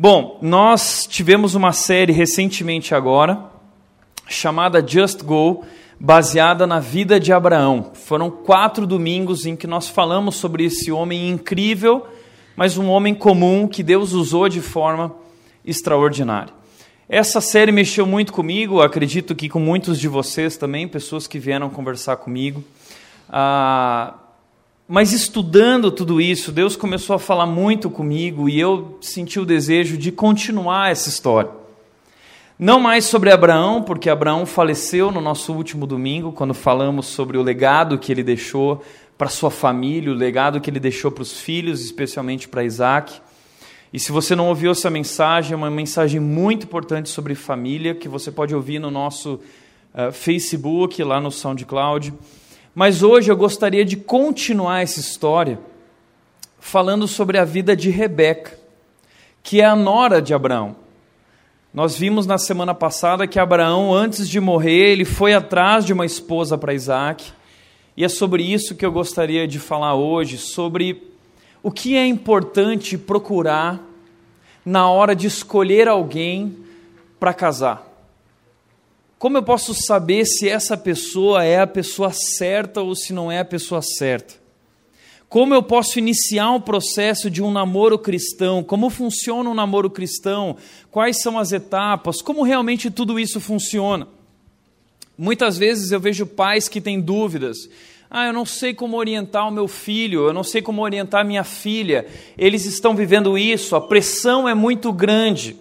Bom, nós tivemos uma série recentemente agora, chamada Just Go, baseada na vida de Abraão. Foram quatro domingos em que nós falamos sobre esse homem incrível, mas um homem comum que Deus usou de forma extraordinária. Essa série mexeu muito comigo, acredito que com muitos de vocês também, pessoas que vieram conversar comigo. Ah, mas estudando tudo isso, Deus começou a falar muito comigo e eu senti o desejo de continuar essa história. Não mais sobre Abraão, porque Abraão faleceu no nosso último domingo, quando falamos sobre o legado que ele deixou para sua família, o legado que ele deixou para os filhos, especialmente para Isaac. E se você não ouviu essa mensagem, é uma mensagem muito importante sobre família, que você pode ouvir no nosso uh, Facebook, lá no SoundCloud. Mas hoje eu gostaria de continuar essa história falando sobre a vida de Rebeca, que é a nora de Abraão. Nós vimos na semana passada que Abraão, antes de morrer, ele foi atrás de uma esposa para Isaac. E é sobre isso que eu gostaria de falar hoje, sobre o que é importante procurar na hora de escolher alguém para casar. Como eu posso saber se essa pessoa é a pessoa certa ou se não é a pessoa certa? Como eu posso iniciar um processo de um namoro cristão? Como funciona um namoro cristão? Quais são as etapas? Como realmente tudo isso funciona? Muitas vezes eu vejo pais que têm dúvidas. Ah, eu não sei como orientar o meu filho, eu não sei como orientar minha filha. Eles estão vivendo isso, a pressão é muito grande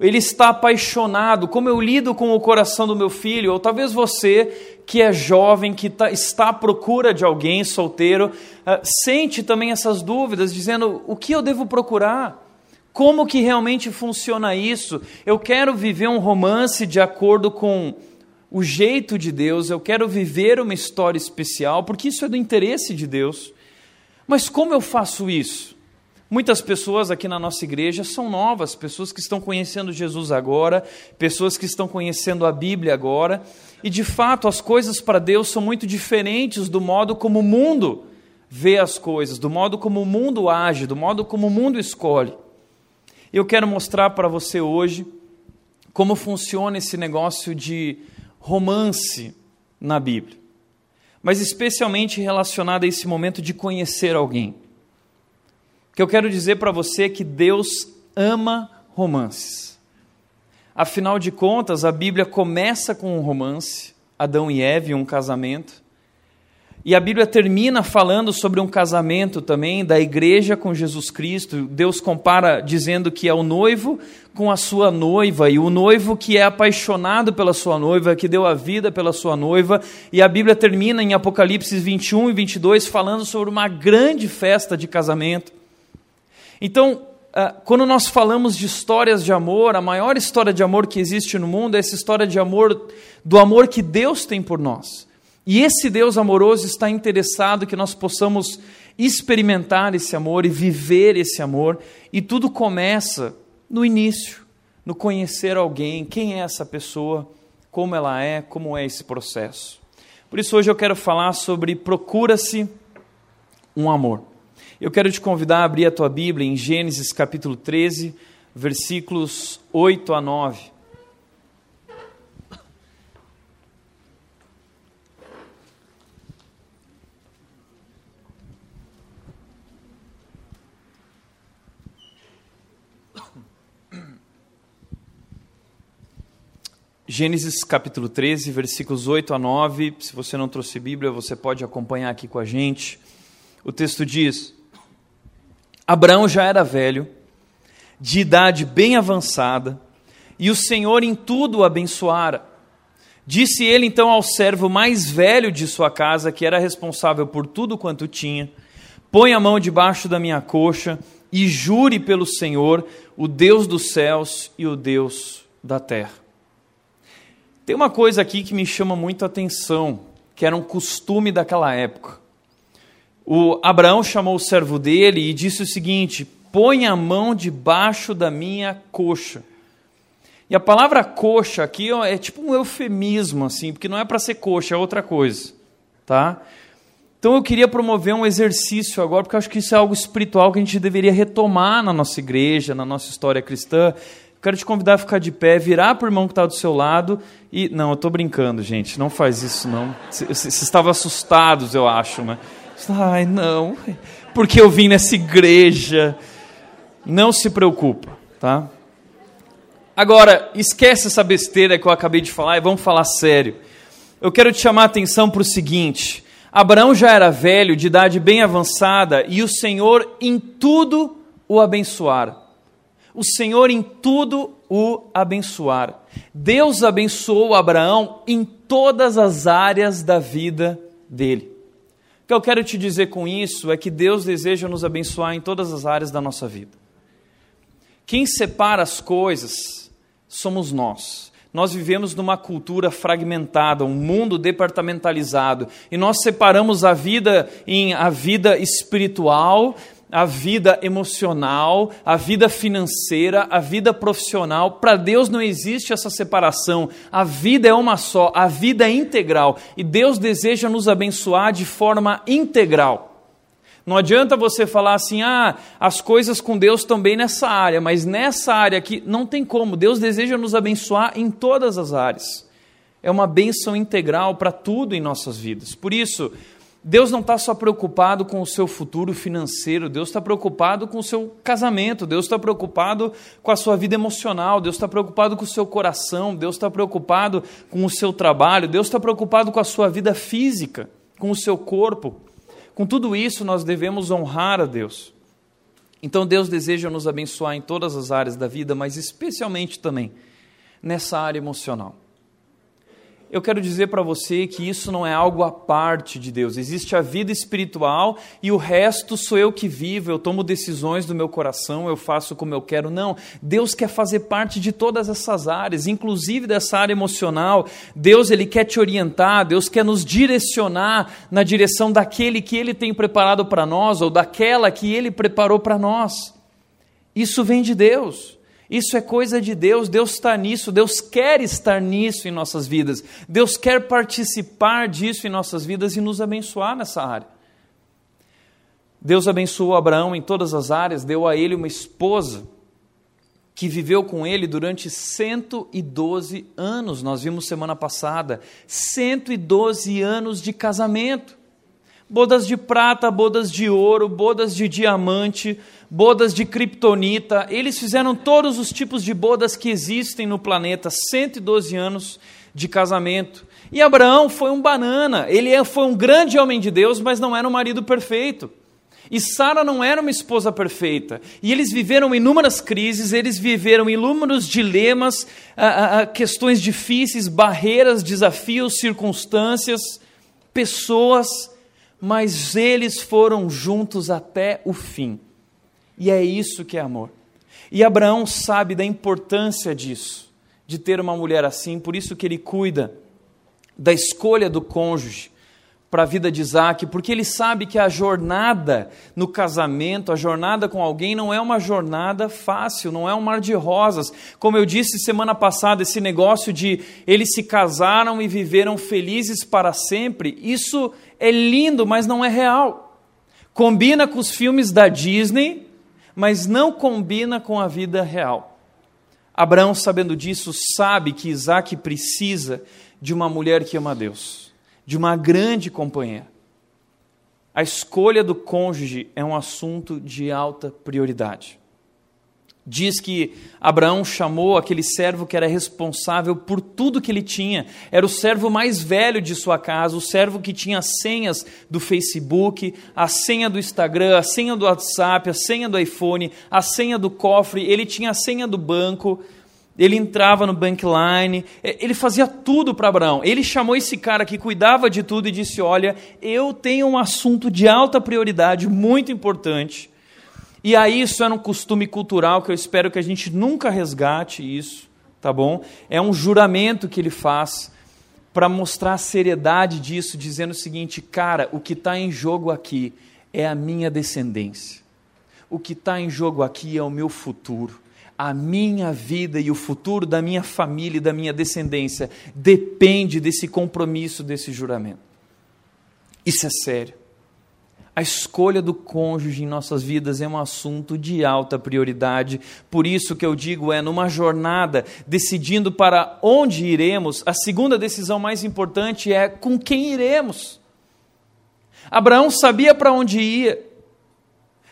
ele está apaixonado, como eu lido com o coração do meu filho, ou talvez você que é jovem, que tá, está à procura de alguém solteiro, uh, sente também essas dúvidas, dizendo: o que eu devo procurar? Como que realmente funciona isso? Eu quero viver um romance de acordo com o jeito de Deus, eu quero viver uma história especial, porque isso é do interesse de Deus. Mas como eu faço isso? Muitas pessoas aqui na nossa igreja são novas, pessoas que estão conhecendo Jesus agora, pessoas que estão conhecendo a Bíblia agora, e de fato as coisas para Deus são muito diferentes do modo como o mundo vê as coisas, do modo como o mundo age, do modo como o mundo escolhe. Eu quero mostrar para você hoje como funciona esse negócio de romance na Bíblia, mas especialmente relacionado a esse momento de conhecer alguém que eu quero dizer para você que Deus ama romances. Afinal de contas, a Bíblia começa com um romance, Adão e Eve, um casamento. E a Bíblia termina falando sobre um casamento também da igreja com Jesus Cristo. Deus compara dizendo que é o noivo com a sua noiva, e o noivo que é apaixonado pela sua noiva, que deu a vida pela sua noiva. E a Bíblia termina em Apocalipse 21 e 22 falando sobre uma grande festa de casamento. Então, ah, quando nós falamos de histórias de amor, a maior história de amor que existe no mundo é essa história de amor, do amor que Deus tem por nós. E esse Deus amoroso está interessado que nós possamos experimentar esse amor e viver esse amor, e tudo começa no início, no conhecer alguém, quem é essa pessoa, como ela é, como é esse processo. Por isso hoje eu quero falar sobre procura-se um amor. Eu quero te convidar a abrir a tua Bíblia em Gênesis capítulo 13, versículos 8 a 9. Gênesis capítulo 13, versículos 8 a 9. Se você não trouxe Bíblia, você pode acompanhar aqui com a gente. O texto diz: Abraão já era velho, de idade bem avançada, e o Senhor em tudo o abençoara. Disse ele então ao servo mais velho de sua casa, que era responsável por tudo quanto tinha: Põe a mão debaixo da minha coxa e jure pelo Senhor, o Deus dos céus e o Deus da terra. Tem uma coisa aqui que me chama muito a atenção, que era um costume daquela época o Abraão chamou o servo dele e disse o seguinte: põe a mão debaixo da minha coxa. E a palavra coxa aqui é tipo um eufemismo, assim, porque não é para ser coxa, é outra coisa, tá? Então eu queria promover um exercício agora, porque eu acho que isso é algo espiritual que a gente deveria retomar na nossa igreja, na nossa história cristã. Quero te convidar a ficar de pé, virar para o irmão que está do seu lado e. Não, eu estou brincando, gente. Não faz isso, não. Vocês estavam assustados, eu acho, né? Ai, não. Porque eu vim nessa igreja. Não se preocupa, tá? Agora, esquece essa besteira que eu acabei de falar e vamos falar sério. Eu quero te chamar a atenção para o seguinte: Abraão já era velho, de idade bem avançada, e o Senhor em tudo o abençoara o Senhor em tudo o abençoar. Deus abençoou Abraão em todas as áreas da vida dele. O que eu quero te dizer com isso é que Deus deseja nos abençoar em todas as áreas da nossa vida. Quem separa as coisas somos nós. Nós vivemos numa cultura fragmentada, um mundo departamentalizado, e nós separamos a vida em a vida espiritual a vida emocional, a vida financeira, a vida profissional. Para Deus não existe essa separação. A vida é uma só, a vida é integral. E Deus deseja nos abençoar de forma integral. Não adianta você falar assim, ah, as coisas com Deus também nessa área, mas nessa área aqui não tem como. Deus deseja nos abençoar em todas as áreas. É uma bênção integral para tudo em nossas vidas. Por isso, Deus não está só preocupado com o seu futuro financeiro, Deus está preocupado com o seu casamento, Deus está preocupado com a sua vida emocional, Deus está preocupado com o seu coração, Deus está preocupado com o seu trabalho, Deus está preocupado com a sua vida física, com o seu corpo. Com tudo isso, nós devemos honrar a Deus. Então, Deus deseja nos abençoar em todas as áreas da vida, mas especialmente também nessa área emocional eu quero dizer para você que isso não é algo à parte de Deus. Existe a vida espiritual e o resto sou eu que vivo, eu tomo decisões do meu coração, eu faço como eu quero. Não, Deus quer fazer parte de todas essas áreas, inclusive dessa área emocional. Deus ele quer te orientar, Deus quer nos direcionar na direção daquele que ele tem preparado para nós ou daquela que ele preparou para nós. Isso vem de Deus. Isso é coisa de Deus, Deus está nisso, Deus quer estar nisso em nossas vidas, Deus quer participar disso em nossas vidas e nos abençoar nessa área. Deus abençoou Abraão em todas as áreas, deu a ele uma esposa que viveu com ele durante 112 anos, nós vimos semana passada, 112 anos de casamento. Bodas de prata, bodas de ouro, bodas de diamante, bodas de kriptonita. Eles fizeram todos os tipos de bodas que existem no planeta, 112 anos de casamento. E Abraão foi um banana, ele é, foi um grande homem de Deus, mas não era um marido perfeito. E Sara não era uma esposa perfeita. E eles viveram inúmeras crises, eles viveram inúmeros dilemas, questões difíceis, barreiras, desafios, circunstâncias, pessoas mas eles foram juntos até o fim. E é isso que é amor. E Abraão sabe da importância disso, de ter uma mulher assim, por isso que ele cuida da escolha do cônjuge para a vida de Isaac, porque ele sabe que a jornada no casamento, a jornada com alguém, não é uma jornada fácil, não é um mar de rosas. Como eu disse semana passada, esse negócio de eles se casaram e viveram felizes para sempre, isso é lindo, mas não é real. Combina com os filmes da Disney, mas não combina com a vida real. Abraão, sabendo disso, sabe que Isaac precisa de uma mulher que ama Deus, de uma grande companheira. A escolha do cônjuge é um assunto de alta prioridade diz que Abraão chamou aquele servo que era responsável por tudo que ele tinha. Era o servo mais velho de sua casa, o servo que tinha as senhas do Facebook, a senha do Instagram, a senha do WhatsApp, a senha do iPhone, a senha do cofre, ele tinha a senha do banco. Ele entrava no bankline, ele fazia tudo para Abraão. Ele chamou esse cara que cuidava de tudo e disse: Olha, eu tenho um assunto de alta prioridade, muito importante e aí isso era um costume cultural que eu espero que a gente nunca resgate isso, tá bom? É um juramento que ele faz para mostrar a seriedade disso, dizendo o seguinte, cara, o que está em jogo aqui é a minha descendência. O que está em jogo aqui é o meu futuro. A minha vida e o futuro da minha família e da minha descendência depende desse compromisso, desse juramento. Isso é sério. A escolha do cônjuge em nossas vidas é um assunto de alta prioridade. Por isso que eu digo é numa jornada decidindo para onde iremos, a segunda decisão mais importante é com quem iremos. Abraão sabia para onde ia.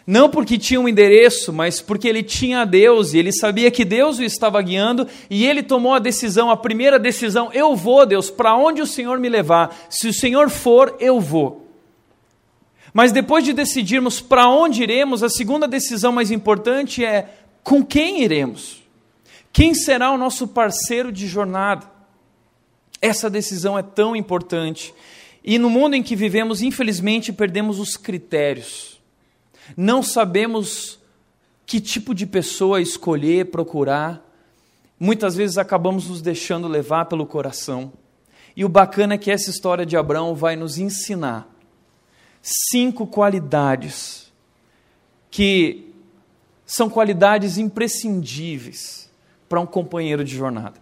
Não porque tinha um endereço, mas porque ele tinha Deus e ele sabia que Deus o estava guiando e ele tomou a decisão, a primeira decisão: eu vou, Deus, para onde o Senhor me levar. Se o Senhor for, eu vou. Mas depois de decidirmos para onde iremos, a segunda decisão mais importante é com quem iremos. Quem será o nosso parceiro de jornada? Essa decisão é tão importante. E no mundo em que vivemos, infelizmente, perdemos os critérios. Não sabemos que tipo de pessoa escolher, procurar. Muitas vezes acabamos nos deixando levar pelo coração. E o bacana é que essa história de Abraão vai nos ensinar cinco qualidades que são qualidades imprescindíveis para um companheiro de jornada.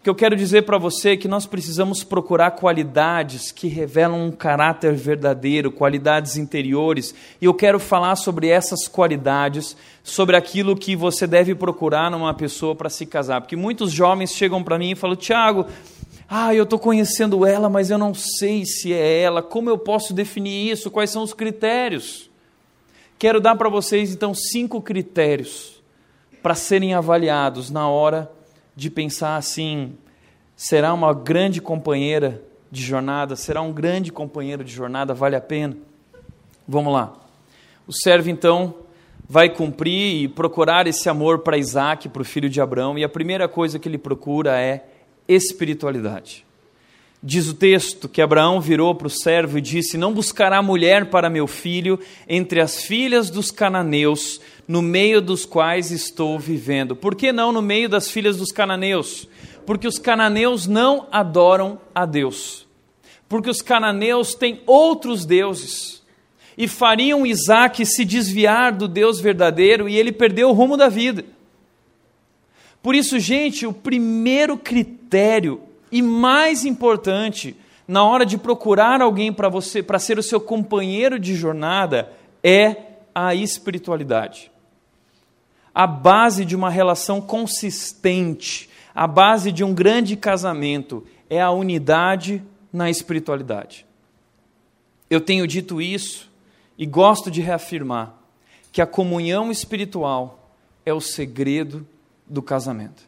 O que eu quero dizer para você é que nós precisamos procurar qualidades que revelam um caráter verdadeiro, qualidades interiores, e eu quero falar sobre essas qualidades, sobre aquilo que você deve procurar numa pessoa para se casar. Porque muitos jovens chegam para mim e falam: Tiago, ah, eu estou conhecendo ela, mas eu não sei se é ela. Como eu posso definir isso? Quais são os critérios? Quero dar para vocês então cinco critérios para serem avaliados na hora de pensar assim: será uma grande companheira de jornada? Será um grande companheiro de jornada? Vale a pena? Vamos lá. O servo então vai cumprir e procurar esse amor para Isaac, para o filho de Abraão, e a primeira coisa que ele procura é espiritualidade. Diz o texto que Abraão virou para o servo e disse: Não buscará mulher para meu filho entre as filhas dos cananeus, no meio dos quais estou vivendo. Por que não no meio das filhas dos cananeus? Porque os cananeus não adoram a Deus. Porque os cananeus têm outros deuses. E fariam Isaac se desviar do Deus verdadeiro e ele perdeu o rumo da vida. Por isso, gente, o primeiro critério e mais importante na hora de procurar alguém para você, para ser o seu companheiro de jornada, é a espiritualidade. A base de uma relação consistente, a base de um grande casamento é a unidade na espiritualidade. Eu tenho dito isso e gosto de reafirmar que a comunhão espiritual é o segredo do casamento.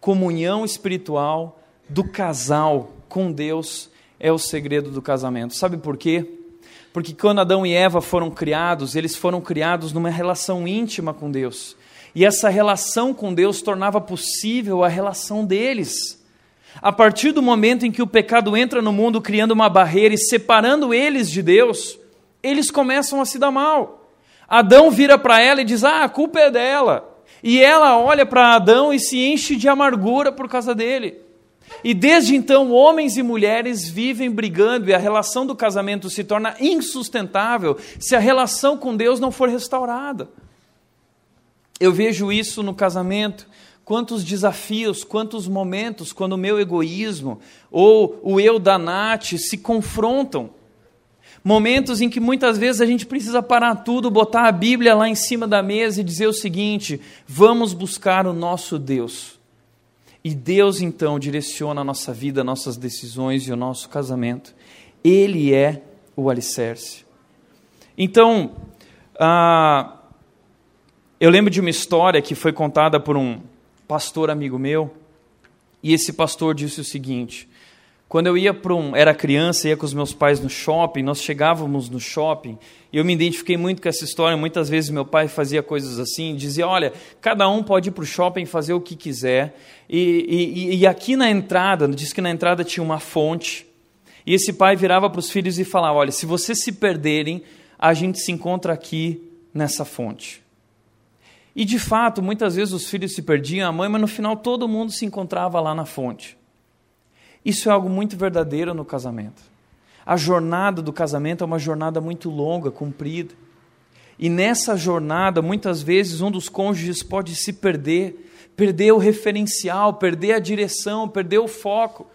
Comunhão espiritual do casal com Deus é o segredo do casamento. Sabe por quê? Porque quando Adão e Eva foram criados, eles foram criados numa relação íntima com Deus. E essa relação com Deus tornava possível a relação deles. A partir do momento em que o pecado entra no mundo, criando uma barreira e separando eles de Deus, eles começam a se dar mal. Adão vira para ela e diz: Ah, a culpa é dela. E ela olha para Adão e se enche de amargura por causa dele. E desde então, homens e mulheres vivem brigando e a relação do casamento se torna insustentável se a relação com Deus não for restaurada. Eu vejo isso no casamento. Quantos desafios, quantos momentos quando o meu egoísmo ou o eu da Nath se confrontam Momentos em que muitas vezes a gente precisa parar tudo, botar a Bíblia lá em cima da mesa e dizer o seguinte: vamos buscar o nosso Deus. E Deus então direciona a nossa vida, nossas decisões e o nosso casamento. Ele é o alicerce. Então, ah, eu lembro de uma história que foi contada por um pastor amigo meu, e esse pastor disse o seguinte: quando eu ia para um, era criança, ia com os meus pais no shopping, nós chegávamos no shopping, e eu me identifiquei muito com essa história. Muitas vezes meu pai fazia coisas assim, dizia: olha, cada um pode ir para o shopping fazer o que quiser. E, e, e aqui na entrada, diz que na entrada tinha uma fonte, e esse pai virava para os filhos e falava: olha, se vocês se perderem, a gente se encontra aqui nessa fonte. E de fato, muitas vezes os filhos se perdiam, a mãe, mas no final todo mundo se encontrava lá na fonte. Isso é algo muito verdadeiro no casamento. A jornada do casamento é uma jornada muito longa, comprida. E nessa jornada, muitas vezes, um dos cônjuges pode se perder, perder o referencial, perder a direção, perder o foco.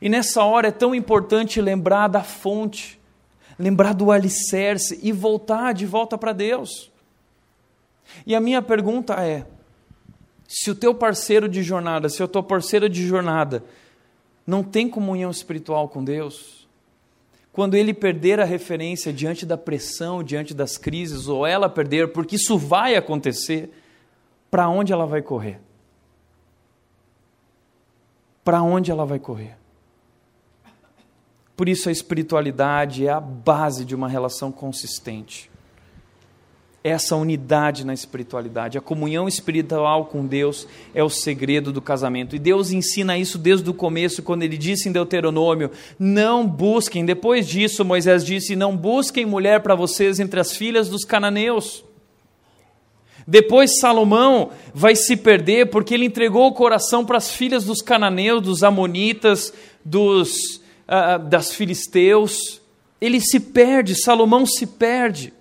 E nessa hora é tão importante lembrar da fonte, lembrar do alicerce e voltar de volta para Deus. E a minha pergunta é: se o teu parceiro de jornada, se a tua parceira de jornada não tem comunhão espiritual com Deus, quando ele perder a referência diante da pressão, diante das crises, ou ela perder, porque isso vai acontecer, para onde ela vai correr? Para onde ela vai correr? Por isso a espiritualidade é a base de uma relação consistente. Essa unidade na espiritualidade, a comunhão espiritual com Deus é o segredo do casamento. E Deus ensina isso desde o começo, quando ele disse em Deuteronômio: Não busquem, depois disso, Moisés disse: Não busquem mulher para vocês entre as filhas dos cananeus. Depois Salomão vai se perder porque ele entregou o coração para as filhas dos cananeus, dos amonitas, dos uh, das filisteus. Ele se perde, Salomão se perde.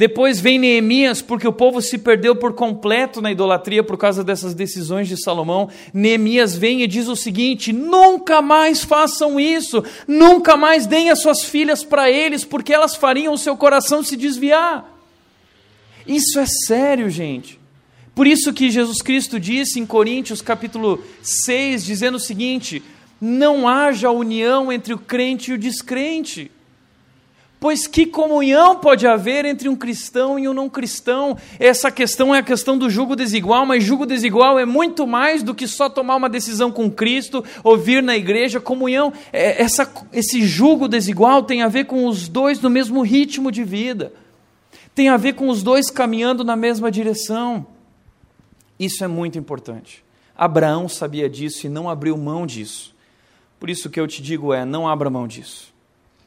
Depois vem Neemias, porque o povo se perdeu por completo na idolatria por causa dessas decisões de Salomão. Neemias vem e diz o seguinte: nunca mais façam isso, nunca mais deem as suas filhas para eles, porque elas fariam o seu coração se desviar. Isso é sério, gente. Por isso que Jesus Cristo disse em Coríntios capítulo 6, dizendo o seguinte: não haja união entre o crente e o descrente. Pois que comunhão pode haver entre um cristão e um não cristão? Essa questão é a questão do jugo desigual, mas jugo desigual é muito mais do que só tomar uma decisão com Cristo, ouvir na igreja. Comunhão, é, essa, esse jugo desigual tem a ver com os dois no mesmo ritmo de vida, tem a ver com os dois caminhando na mesma direção. Isso é muito importante. Abraão sabia disso e não abriu mão disso. Por isso que eu te digo é: não abra mão disso.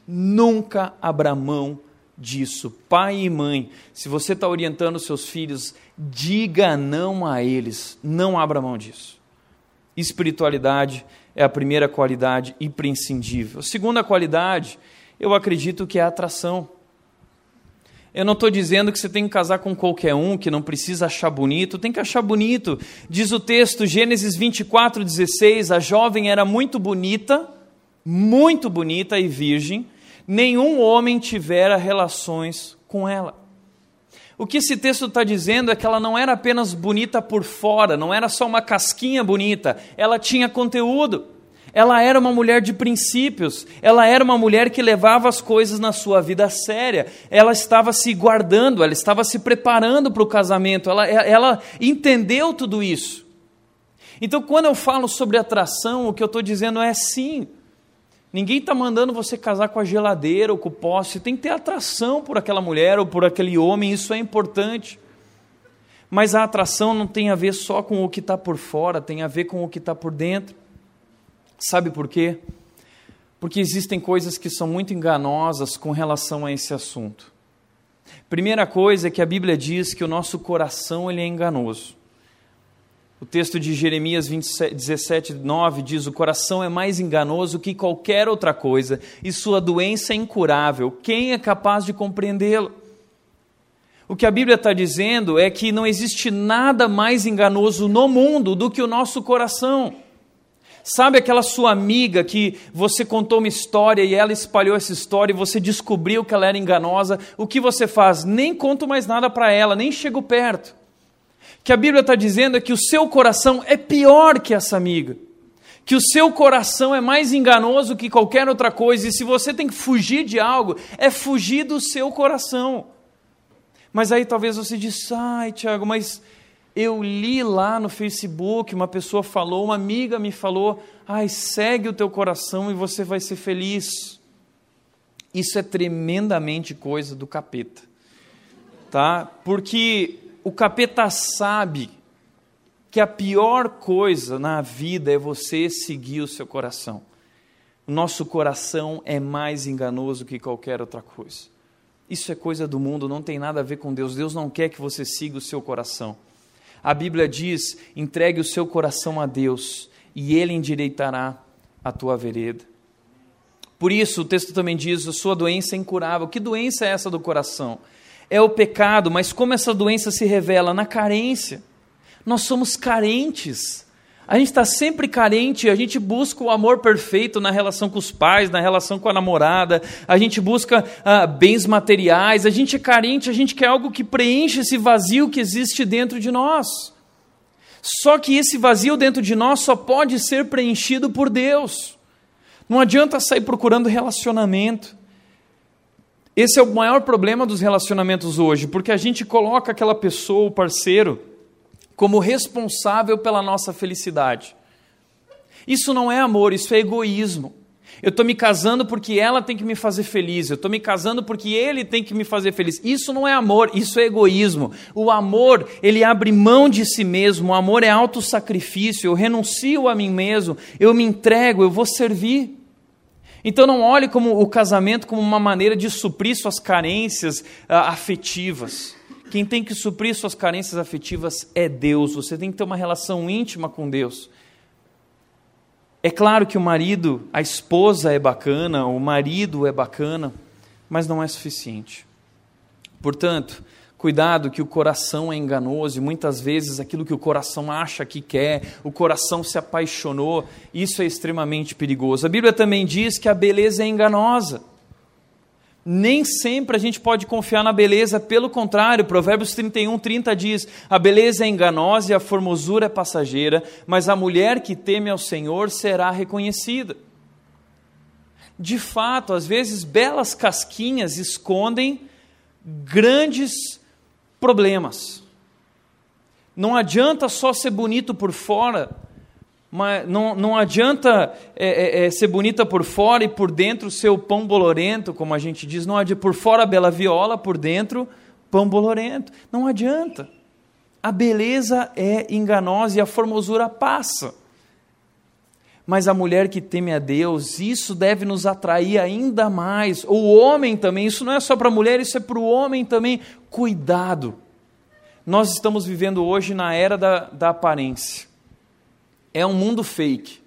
Nunca abra mão disso. Pai e mãe, se você está orientando seus filhos, diga não a eles. Não abra mão disso. Espiritualidade é a primeira qualidade imprescindível. A segunda qualidade, eu acredito que é a atração. Eu não estou dizendo que você tem que casar com qualquer um, que não precisa achar bonito, tem que achar bonito. Diz o texto, Gênesis 24, 16: a jovem era muito bonita, muito bonita e virgem, nenhum homem tivera relações com ela. O que esse texto está dizendo é que ela não era apenas bonita por fora, não era só uma casquinha bonita, ela tinha conteúdo. Ela era uma mulher de princípios, ela era uma mulher que levava as coisas na sua vida séria, ela estava se guardando, ela estava se preparando para o casamento, ela, ela entendeu tudo isso. Então, quando eu falo sobre atração, o que eu estou dizendo é sim. Ninguém está mandando você casar com a geladeira ou com o poste, tem que ter atração por aquela mulher ou por aquele homem, isso é importante. Mas a atração não tem a ver só com o que está por fora, tem a ver com o que está por dentro. Sabe por quê? Porque existem coisas que são muito enganosas com relação a esse assunto. Primeira coisa é que a Bíblia diz que o nosso coração ele é enganoso. O texto de Jeremias 27, 17, 9 diz: O coração é mais enganoso que qualquer outra coisa, e sua doença é incurável. Quem é capaz de compreendê-lo? O que a Bíblia está dizendo é que não existe nada mais enganoso no mundo do que o nosso coração. Sabe aquela sua amiga que você contou uma história e ela espalhou essa história e você descobriu que ela era enganosa? O que você faz? Nem conto mais nada para ela, nem chego perto. Que a Bíblia está dizendo é que o seu coração é pior que essa amiga. Que o seu coração é mais enganoso que qualquer outra coisa, e se você tem que fugir de algo, é fugir do seu coração. Mas aí talvez você diz, ai, Tiago, mas eu li lá no Facebook, uma pessoa falou, uma amiga me falou: ai, segue o teu coração e você vai ser feliz. Isso é tremendamente coisa do capeta, tá? Porque o capeta sabe que a pior coisa na vida é você seguir o seu coração. O nosso coração é mais enganoso que qualquer outra coisa. Isso é coisa do mundo, não tem nada a ver com Deus. Deus não quer que você siga o seu coração. A Bíblia diz: entregue o seu coração a Deus e Ele endireitará a tua vereda. Por isso, o texto também diz: a sua doença é incurável. Que doença é essa do coração? É o pecado, mas como essa doença se revela? Na carência. Nós somos carentes. A gente está sempre carente, a gente busca o amor perfeito na relação com os pais, na relação com a namorada, a gente busca ah, bens materiais, a gente é carente, a gente quer algo que preencha esse vazio que existe dentro de nós. Só que esse vazio dentro de nós só pode ser preenchido por Deus. Não adianta sair procurando relacionamento. Esse é o maior problema dos relacionamentos hoje, porque a gente coloca aquela pessoa, o parceiro, como responsável pela nossa felicidade. Isso não é amor, isso é egoísmo. Eu estou me casando porque ela tem que me fazer feliz. Eu estou me casando porque ele tem que me fazer feliz. Isso não é amor, isso é egoísmo. O amor, ele abre mão de si mesmo. O amor é autossacrifício. Eu renuncio a mim mesmo. Eu me entrego, eu vou servir. Então não olhe como o casamento como uma maneira de suprir suas carências uh, afetivas. Quem tem que suprir suas carências afetivas é Deus. Você tem que ter uma relação íntima com Deus. É claro que o marido, a esposa é bacana, o marido é bacana, mas não é suficiente. Portanto, Cuidado que o coração é enganoso e muitas vezes aquilo que o coração acha que quer, o coração se apaixonou, isso é extremamente perigoso. A Bíblia também diz que a beleza é enganosa. Nem sempre a gente pode confiar na beleza, pelo contrário, Provérbios 31, 30 diz: A beleza é enganosa e a formosura é passageira, mas a mulher que teme ao Senhor será reconhecida. De fato, às vezes belas casquinhas escondem grandes problemas. Não adianta só ser bonito por fora, mas não, não adianta é, é, é, ser bonita por fora e por dentro ser o pão bolorento, como a gente diz. Não adianta, por fora bela viola, por dentro pão bolorento. Não adianta. A beleza é enganosa e a formosura passa. Mas a mulher que teme a Deus, isso deve nos atrair ainda mais. O homem também, isso não é só para a mulher, isso é para o homem também cuidado. Nós estamos vivendo hoje na era da, da aparência. É um mundo fake.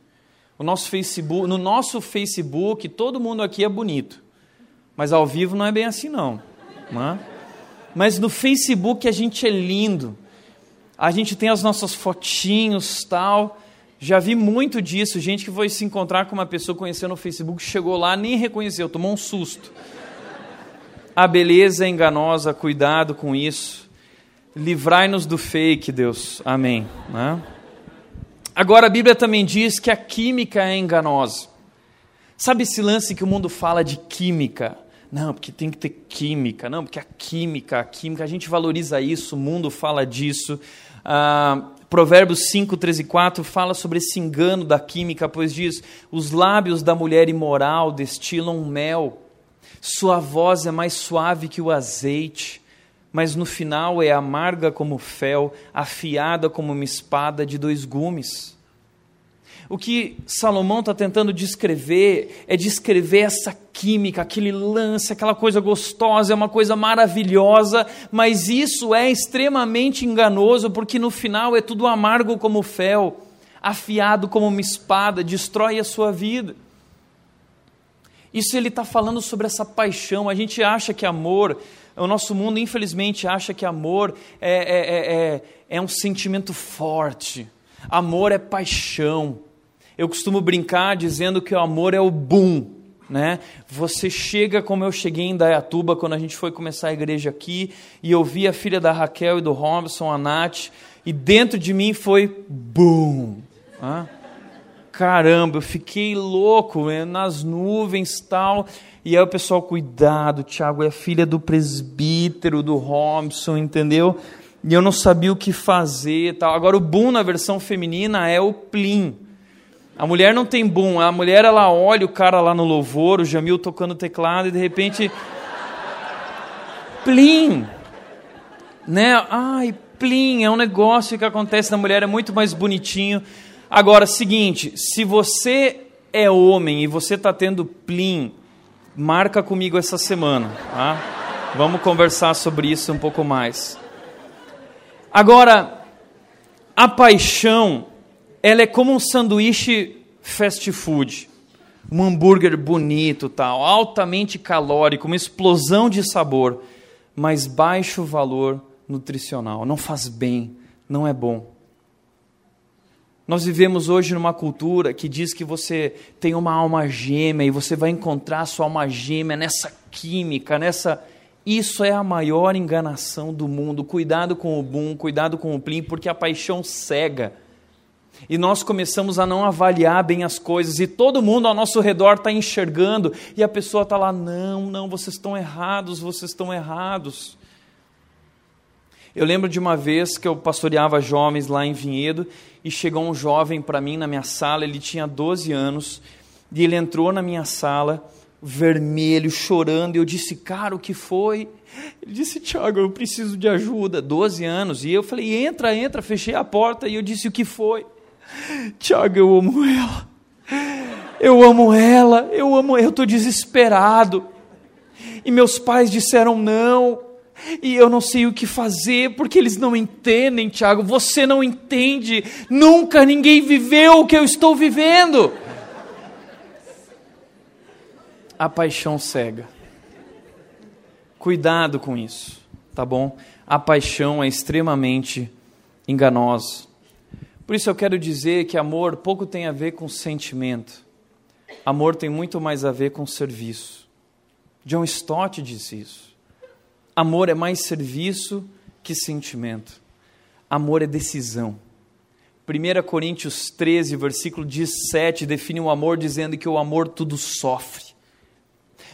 O nosso Facebook, no nosso Facebook, todo mundo aqui é bonito. Mas ao vivo não é bem assim, não. não é? Mas no Facebook a gente é lindo. A gente tem as nossas fotinhos tal. Já vi muito disso, gente que foi se encontrar com uma pessoa conhecendo no Facebook, chegou lá, nem reconheceu, tomou um susto. A beleza é enganosa, cuidado com isso. Livrai-nos do fake, Deus. Amém. Né? Agora, a Bíblia também diz que a química é enganosa. Sabe esse lance que o mundo fala de química? Não, porque tem que ter química. Não, porque a química, a química, a gente valoriza isso, o mundo fala disso. Ah, Provérbios 5, 13 e 4 fala sobre esse engano da química, pois diz: Os lábios da mulher imoral destilam mel sua voz é mais suave que o azeite, mas no final é amarga como fel, afiada como uma espada de dois gumes. O que Salomão está tentando descrever é descrever essa química, aquele lance, aquela coisa gostosa, é uma coisa maravilhosa, mas isso é extremamente enganoso, porque no final é tudo amargo como fel, afiado como uma espada, destrói a sua vida. Isso ele está falando sobre essa paixão. A gente acha que amor, o nosso mundo infelizmente acha que amor é, é, é, é, é um sentimento forte. Amor é paixão. Eu costumo brincar dizendo que o amor é o boom. Né? Você chega como eu cheguei em Dayatuba quando a gente foi começar a igreja aqui e eu vi a filha da Raquel e do Robson, a Nath, e dentro de mim foi boom. Ah? caramba, eu fiquei louco, né, nas nuvens tal. E aí o pessoal, cuidado, Tiago é filha do presbítero, do Robson, entendeu? E eu não sabia o que fazer tal. Agora o boom na versão feminina é o plim. A mulher não tem boom, a mulher ela olha o cara lá no louvor, o Jamil tocando teclado e de repente plim. Né? Ai, plim, é um negócio que acontece na mulher, é muito mais bonitinho. Agora, seguinte, se você é homem e você está tendo plim, marca comigo essa semana, tá? Vamos conversar sobre isso um pouco mais. Agora, a paixão, ela é como um sanduíche fast food. Um hambúrguer bonito, tal, altamente calórico, uma explosão de sabor, mas baixo valor nutricional. Não faz bem, não é bom. Nós vivemos hoje numa cultura que diz que você tem uma alma gêmea e você vai encontrar sua alma gêmea nessa química, nessa. Isso é a maior enganação do mundo. Cuidado com o boom, cuidado com o plim, porque a paixão cega. E nós começamos a não avaliar bem as coisas, e todo mundo ao nosso redor está enxergando, e a pessoa está lá: não, não, vocês estão errados, vocês estão errados. Eu lembro de uma vez que eu pastoreava jovens lá em Vinhedo e chegou um jovem para mim na minha sala, ele tinha 12 anos, e ele entrou na minha sala, vermelho, chorando, e eu disse, cara, o que foi? Ele disse, Tiago, eu preciso de ajuda, 12 anos, e eu falei, entra, entra, fechei a porta, e eu disse, o que foi? Tiago, eu amo ela, eu amo ela, eu amo, eu estou desesperado, e meus pais disseram não, e eu não sei o que fazer, porque eles não entendem, Tiago. Você não entende. Nunca ninguém viveu o que eu estou vivendo. A paixão cega. Cuidado com isso, tá bom? A paixão é extremamente enganosa. Por isso eu quero dizer que amor pouco tem a ver com sentimento. Amor tem muito mais a ver com serviço. John Stott disse isso. Amor é mais serviço que sentimento. Amor é decisão. 1 Coríntios 13, versículo 17, define o amor dizendo que o amor tudo sofre.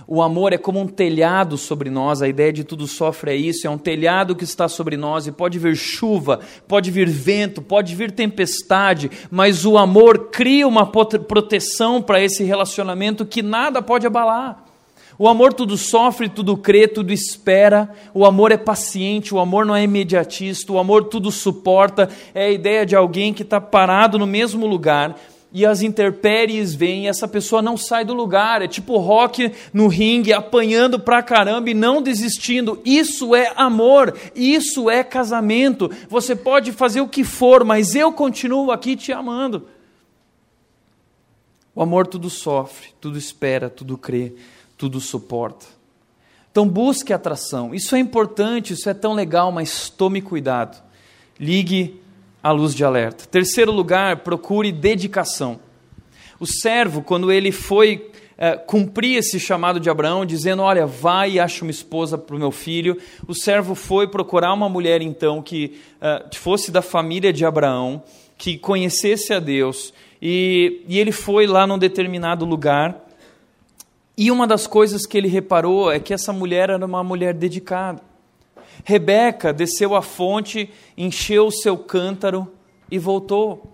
O amor é como um telhado sobre nós, a ideia de tudo sofre é isso, é um telhado que está sobre nós e pode vir chuva, pode vir vento, pode vir tempestade, mas o amor cria uma proteção para esse relacionamento que nada pode abalar. O amor tudo sofre, tudo crê, tudo espera. O amor é paciente, o amor não é imediatista, o amor tudo suporta. É a ideia de alguém que está parado no mesmo lugar e as intempéries vêm e essa pessoa não sai do lugar. É tipo rock no ringue, apanhando pra caramba e não desistindo. Isso é amor, isso é casamento. Você pode fazer o que for, mas eu continuo aqui te amando. O amor tudo sofre, tudo espera, tudo crê tudo suporta. Então busque atração. Isso é importante, isso é tão legal, mas tome cuidado. Ligue a luz de alerta. Terceiro lugar, procure dedicação. O servo, quando ele foi é, cumprir esse chamado de Abraão, dizendo: Olha, vai e acha uma esposa para o meu filho. O servo foi procurar uma mulher, então, que é, fosse da família de Abraão, que conhecesse a Deus. E, e ele foi lá num determinado lugar e uma das coisas que ele reparou é que essa mulher era uma mulher dedicada. Rebeca desceu à fonte, encheu o seu cântaro e voltou.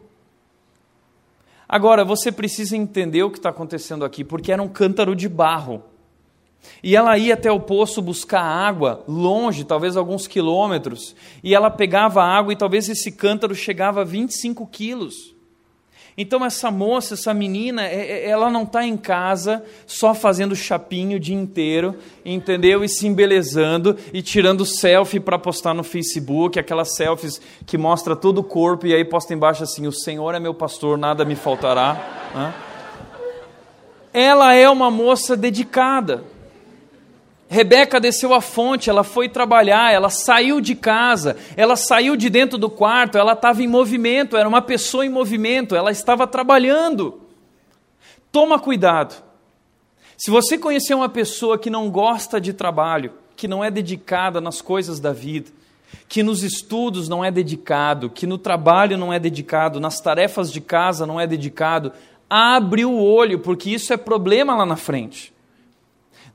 Agora, você precisa entender o que está acontecendo aqui, porque era um cântaro de barro. E ela ia até o poço buscar água, longe, talvez alguns quilômetros, e ela pegava água e talvez esse cântaro chegava a 25 quilos. Então essa moça, essa menina, é, é, ela não está em casa só fazendo chapinho o dia inteiro, entendeu? E se embelezando e tirando selfie para postar no Facebook, aquelas selfies que mostra todo o corpo e aí posta embaixo assim: "O Senhor é meu pastor, nada me faltará". Ela é uma moça dedicada. Rebeca desceu a fonte, ela foi trabalhar, ela saiu de casa, ela saiu de dentro do quarto, ela estava em movimento, era uma pessoa em movimento, ela estava trabalhando. Toma cuidado. Se você conhecer uma pessoa que não gosta de trabalho, que não é dedicada nas coisas da vida, que nos estudos não é dedicado, que no trabalho não é dedicado, nas tarefas de casa não é dedicado, abre o olho, porque isso é problema lá na frente.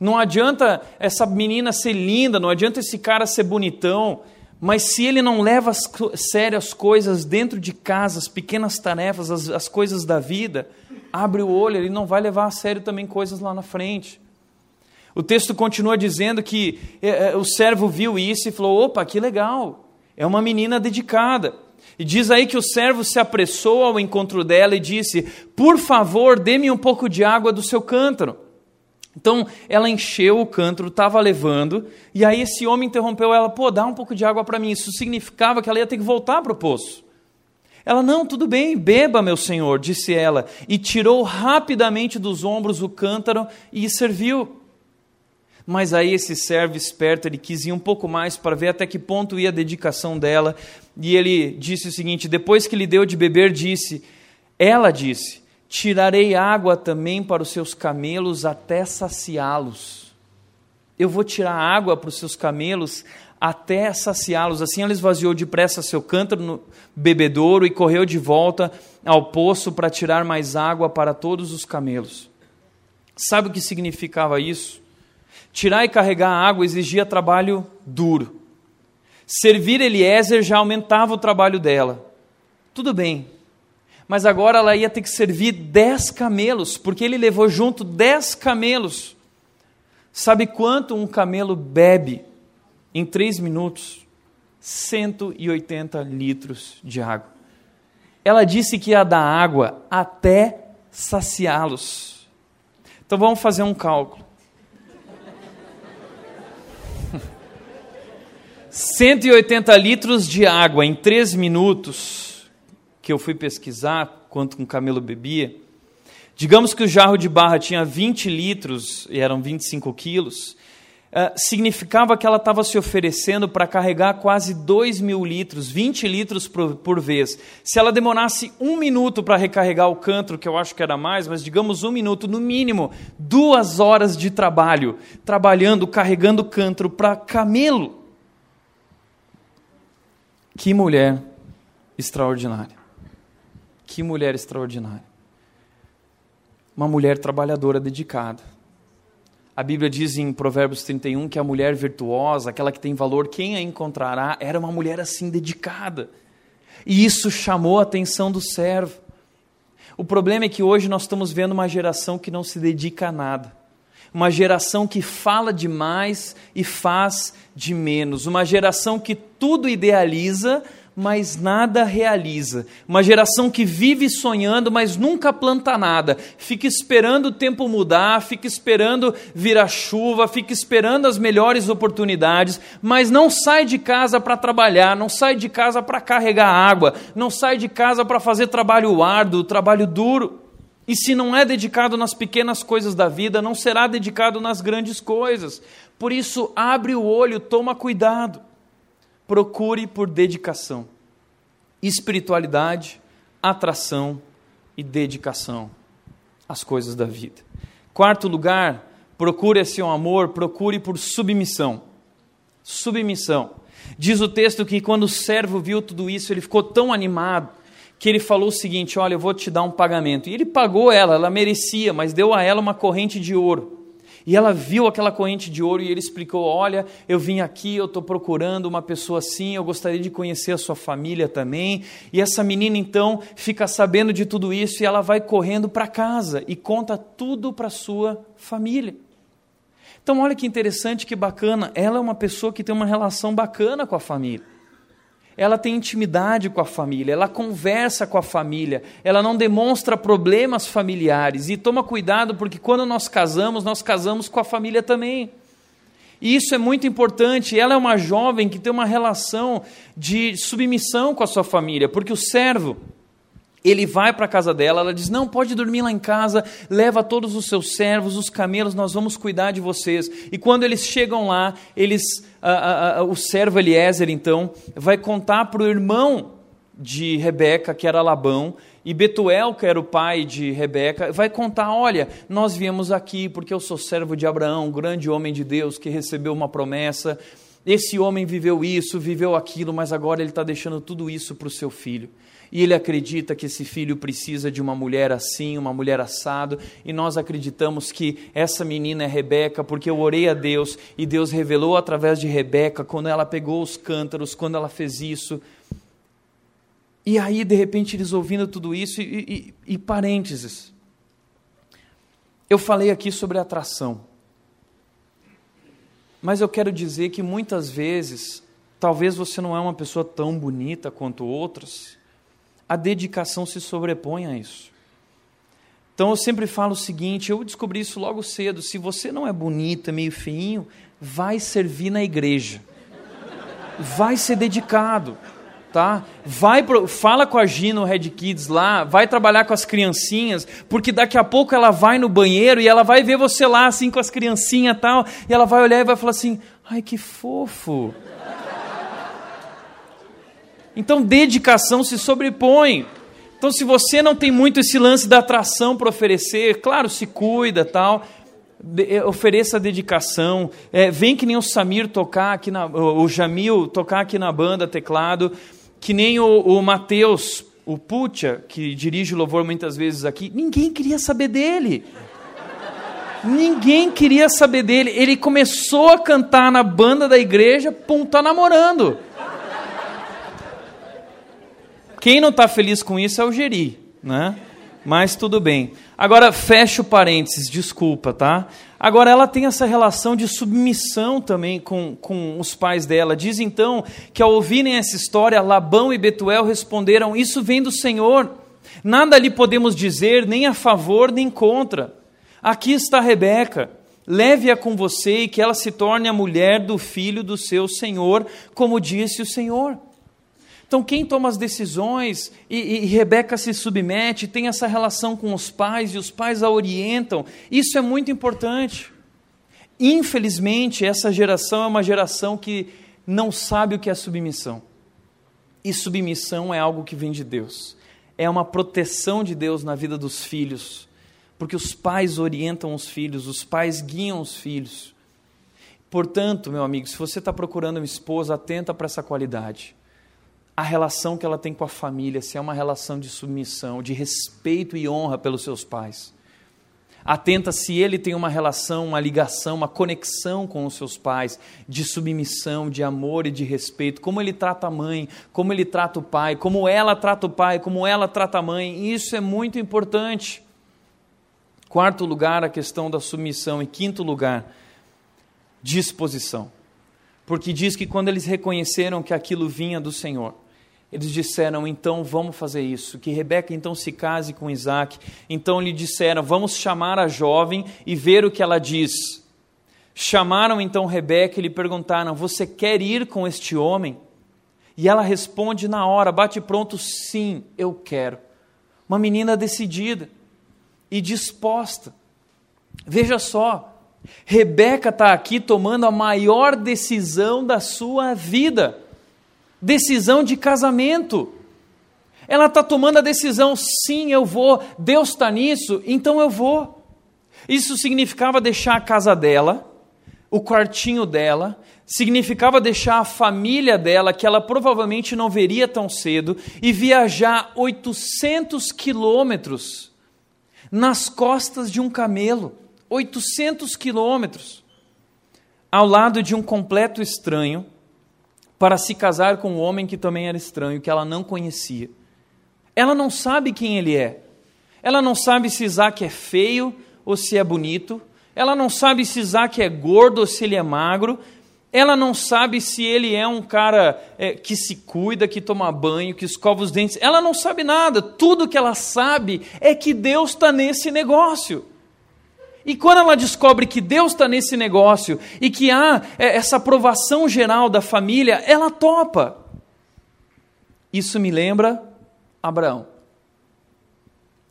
Não adianta essa menina ser linda, não adianta esse cara ser bonitão, mas se ele não leva a sério as coisas dentro de casa, as pequenas tarefas, as, as coisas da vida, abre o olho, ele não vai levar a sério também coisas lá na frente. O texto continua dizendo que é, é, o servo viu isso e falou: opa, que legal, é uma menina dedicada. E diz aí que o servo se apressou ao encontro dela e disse: Por favor, dê-me um pouco de água do seu cântaro. Então ela encheu o cântaro, estava levando, e aí esse homem interrompeu ela: pô, dá um pouco de água para mim. Isso significava que ela ia ter que voltar para o poço. Ela, não, tudo bem, beba, meu senhor, disse ela, e tirou rapidamente dos ombros o cântaro e serviu. Mas aí esse servo esperto, ele quis ir um pouco mais para ver até que ponto ia a dedicação dela. E ele disse o seguinte: depois que lhe deu de beber, disse, ela disse: Tirarei água também para os seus camelos até saciá-los. Eu vou tirar água para os seus camelos até saciá-los. Assim ela esvaziou depressa seu cântaro no bebedouro e correu de volta ao poço para tirar mais água para todos os camelos. Sabe o que significava isso? Tirar e carregar água exigia trabalho duro. Servir Eliezer já aumentava o trabalho dela. Tudo bem, mas agora ela ia ter que servir dez camelos, porque ele levou junto dez camelos. Sabe quanto um camelo bebe em três minutos? 180 litros de água. Ela disse que ia dar água até saciá-los. Então vamos fazer um cálculo. 180 litros de água em três minutos, que eu fui pesquisar quanto um camelo bebia. Digamos que o jarro de barra tinha 20 litros e eram 25 quilos. Uh, significava que ela estava se oferecendo para carregar quase 2 mil litros, 20 litros por, por vez. Se ela demorasse um minuto para recarregar o cântaro, que eu acho que era mais, mas digamos um minuto, no mínimo, duas horas de trabalho, trabalhando, carregando o cântaro para camelo. Que mulher extraordinária. Que mulher extraordinária. Uma mulher trabalhadora, dedicada a Bíblia diz em Provérbios 31 que a mulher virtuosa, aquela que tem valor, quem a encontrará, era uma mulher assim dedicada. E isso chamou a atenção do servo. O problema é que hoje nós estamos vendo uma geração que não se dedica a nada. Uma geração que fala demais e faz de menos. Uma geração que tudo idealiza, mas nada realiza. Uma geração que vive sonhando, mas nunca planta nada. Fica esperando o tempo mudar, fica esperando vir a chuva, fica esperando as melhores oportunidades, mas não sai de casa para trabalhar, não sai de casa para carregar água, não sai de casa para fazer trabalho árduo, trabalho duro. E se não é dedicado nas pequenas coisas da vida, não será dedicado nas grandes coisas. Por isso, abre o olho, toma cuidado procure por dedicação. Espiritualidade, atração e dedicação às coisas da vida. Quarto lugar, procure esse amor, procure por submissão. Submissão. Diz o texto que quando o servo viu tudo isso, ele ficou tão animado que ele falou o seguinte: Olha, eu vou te dar um pagamento. E ele pagou ela, ela merecia, mas deu a ela uma corrente de ouro. E ela viu aquela corrente de ouro e ele explicou: Olha, eu vim aqui, eu estou procurando uma pessoa assim, eu gostaria de conhecer a sua família também. E essa menina então fica sabendo de tudo isso e ela vai correndo para casa e conta tudo para sua família. Então, olha que interessante, que bacana. Ela é uma pessoa que tem uma relação bacana com a família ela tem intimidade com a família, ela conversa com a família, ela não demonstra problemas familiares. E toma cuidado, porque quando nós casamos, nós casamos com a família também. E isso é muito importante. Ela é uma jovem que tem uma relação de submissão com a sua família, porque o servo, ele vai para a casa dela, ela diz: Não, pode dormir lá em casa, leva todos os seus servos, os camelos, nós vamos cuidar de vocês. E quando eles chegam lá, eles, o servo Eliezer, então, vai contar para o irmão de Rebeca, que era Labão, e Betuel, que era o pai de Rebeca, vai contar: Olha, nós viemos aqui porque eu sou servo de Abraão, grande homem de Deus que recebeu uma promessa. Esse homem viveu isso, viveu aquilo, mas agora ele está deixando tudo isso para o seu filho e ele acredita que esse filho precisa de uma mulher assim, uma mulher assado, e nós acreditamos que essa menina é Rebeca, porque eu orei a Deus e Deus revelou através de Rebeca, quando ela pegou os cântaros, quando ela fez isso. E aí, de repente, eles ouvindo tudo isso, e, e, e parênteses. Eu falei aqui sobre atração. Mas eu quero dizer que muitas vezes, talvez você não é uma pessoa tão bonita quanto outras, a dedicação se sobrepõe a isso. Então eu sempre falo o seguinte: eu descobri isso logo cedo. Se você não é bonita, meio feinho, vai servir na igreja. Vai ser dedicado. tá? Vai pro, fala com a Gina no Red Kids lá, vai trabalhar com as criancinhas, porque daqui a pouco ela vai no banheiro e ela vai ver você lá assim com as criancinhas e tal, e ela vai olhar e vai falar assim: "Ai, que fofo". Então, dedicação se sobrepõe. Então, se você não tem muito esse lance da atração para oferecer, claro, se cuida, tal, de, eh, ofereça dedicação. É, vem que nem o Samir tocar aqui na, o Jamil tocar aqui na banda teclado, que nem o, o Matheus, o Putia, que dirige o louvor muitas vezes aqui, ninguém queria saber dele. Ninguém queria saber dele. Ele começou a cantar na banda da igreja, pum, tá namorando. Quem não está feliz com isso é o Geri, né? Mas tudo bem. Agora, fecha o parênteses, desculpa, tá? Agora, ela tem essa relação de submissão também com, com os pais dela. Diz então que ao ouvirem essa história, Labão e Betuel responderam: Isso vem do Senhor. Nada lhe podemos dizer, nem a favor, nem contra. Aqui está Rebeca. Leve-a com você e que ela se torne a mulher do filho do seu Senhor, como disse o Senhor. Então, quem toma as decisões e, e, Rebeca se submete, tem essa relação com os pais e os pais a orientam, isso é muito importante. Infelizmente, essa geração é uma geração que não sabe o que é submissão. E submissão é algo que vem de Deus, é uma proteção de Deus na vida dos filhos, porque os pais orientam os filhos, os pais guiam os filhos. Portanto, meu amigo, se você está procurando uma esposa, atenta para essa qualidade a relação que ela tem com a família, se é uma relação de submissão, de respeito e honra pelos seus pais. Atenta se ele tem uma relação, uma ligação, uma conexão com os seus pais, de submissão, de amor e de respeito, como ele trata a mãe, como ele trata o pai, como ela trata o pai, como ela trata a mãe. Isso é muito importante. Quarto lugar, a questão da submissão. E quinto lugar, disposição. Porque diz que quando eles reconheceram que aquilo vinha do Senhor, eles disseram, então vamos fazer isso. Que Rebeca então se case com Isaac. Então lhe disseram, vamos chamar a jovem e ver o que ela diz. Chamaram então Rebeca e lhe perguntaram: Você quer ir com este homem? E ela responde na hora, bate pronto: Sim, eu quero. Uma menina decidida e disposta. Veja só, Rebeca está aqui tomando a maior decisão da sua vida decisão de casamento. Ela está tomando a decisão, sim, eu vou, Deus está nisso, então eu vou. Isso significava deixar a casa dela, o quartinho dela, significava deixar a família dela, que ela provavelmente não veria tão cedo, e viajar 800 quilômetros nas costas de um camelo. 800 quilômetros. Ao lado de um completo estranho, para se casar com um homem que também era estranho, que ela não conhecia. Ela não sabe quem ele é. Ela não sabe se Isaac é feio ou se é bonito. Ela não sabe se Isaac é gordo ou se ele é magro. Ela não sabe se ele é um cara é, que se cuida, que toma banho, que escova os dentes. Ela não sabe nada. Tudo que ela sabe é que Deus está nesse negócio. E quando ela descobre que Deus está nesse negócio e que há é, essa aprovação geral da família, ela topa. Isso me lembra Abraão,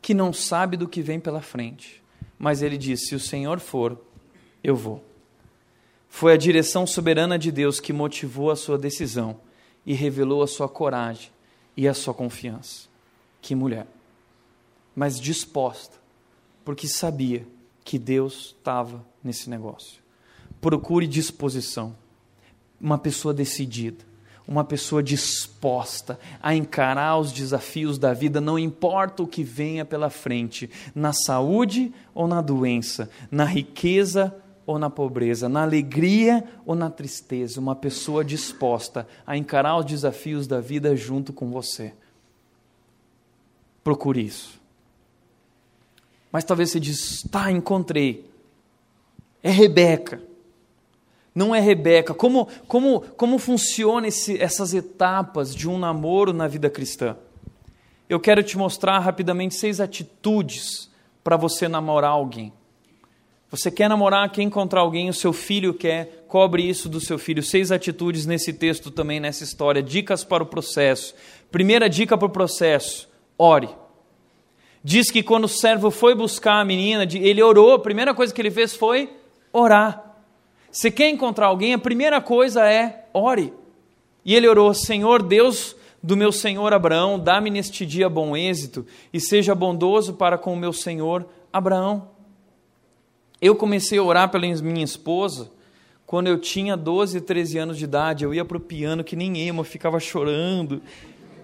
que não sabe do que vem pela frente, mas ele diz: Se o Senhor for, eu vou. Foi a direção soberana de Deus que motivou a sua decisão e revelou a sua coragem e a sua confiança. Que mulher! Mas disposta, porque sabia que Deus estava nesse negócio. Procure disposição. Uma pessoa decidida, uma pessoa disposta a encarar os desafios da vida, não importa o que venha pela frente, na saúde ou na doença, na riqueza ou na pobreza, na alegria ou na tristeza, uma pessoa disposta a encarar os desafios da vida junto com você. Procure isso. Mas talvez você diz, tá, encontrei. É Rebeca. Não é Rebeca. Como, como, como funcionam essas etapas de um namoro na vida cristã? Eu quero te mostrar rapidamente seis atitudes para você namorar alguém. Você quer namorar, quer encontrar alguém, o seu filho quer, cobre isso do seu filho. Seis atitudes nesse texto também, nessa história. Dicas para o processo. Primeira dica para o processo: ore. Diz que quando o servo foi buscar a menina, ele orou, a primeira coisa que ele fez foi orar. Você quer encontrar alguém, a primeira coisa é ore. E ele orou: Senhor Deus do meu senhor Abraão, dá-me neste dia bom êxito e seja bondoso para com o meu senhor Abraão. Eu comecei a orar pela minha esposa quando eu tinha 12, 13 anos de idade. Eu ia para o piano que nem emo, ficava chorando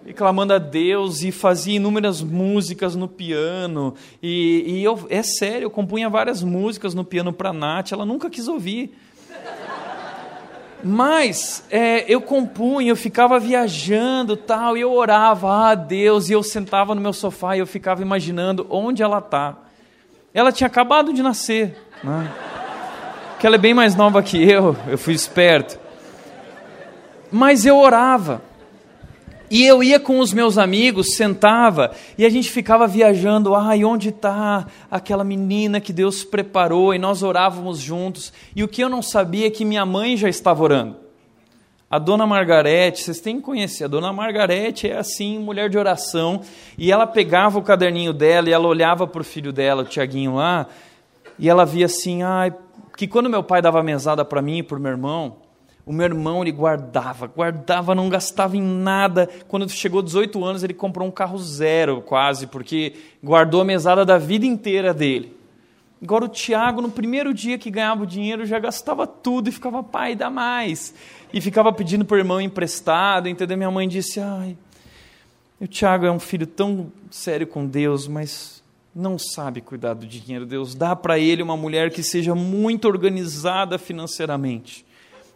e clamando a Deus e fazia inúmeras músicas no piano. E, e eu, é sério, eu compunha várias músicas no piano para a Nath, ela nunca quis ouvir. Mas é, eu compunha, eu ficava viajando tal, e eu orava, ah Deus, e eu sentava no meu sofá e eu ficava imaginando onde ela está. Ela tinha acabado de nascer, né? que ela é bem mais nova que eu, eu fui esperto. Mas eu orava. E eu ia com os meus amigos, sentava, e a gente ficava viajando, ai, onde está aquela menina que Deus preparou? E nós orávamos juntos. E o que eu não sabia é que minha mãe já estava orando. A dona Margarete, vocês têm que conhecer, a dona Margarete é assim, mulher de oração, e ela pegava o caderninho dela e ela olhava para o filho dela, o Tiaguinho lá, e ela via assim, ai, que quando meu pai dava mesada para mim e para o meu irmão, o meu irmão, ele guardava, guardava, não gastava em nada. Quando chegou 18 anos, ele comprou um carro zero, quase, porque guardou a mesada da vida inteira dele. Agora o Tiago, no primeiro dia que ganhava o dinheiro, já gastava tudo e ficava, pai, dá mais. E ficava pedindo para o irmão emprestado, entendeu? Minha mãe disse, ai, o Tiago é um filho tão sério com Deus, mas não sabe cuidar do dinheiro. Deus dá para ele uma mulher que seja muito organizada financeiramente.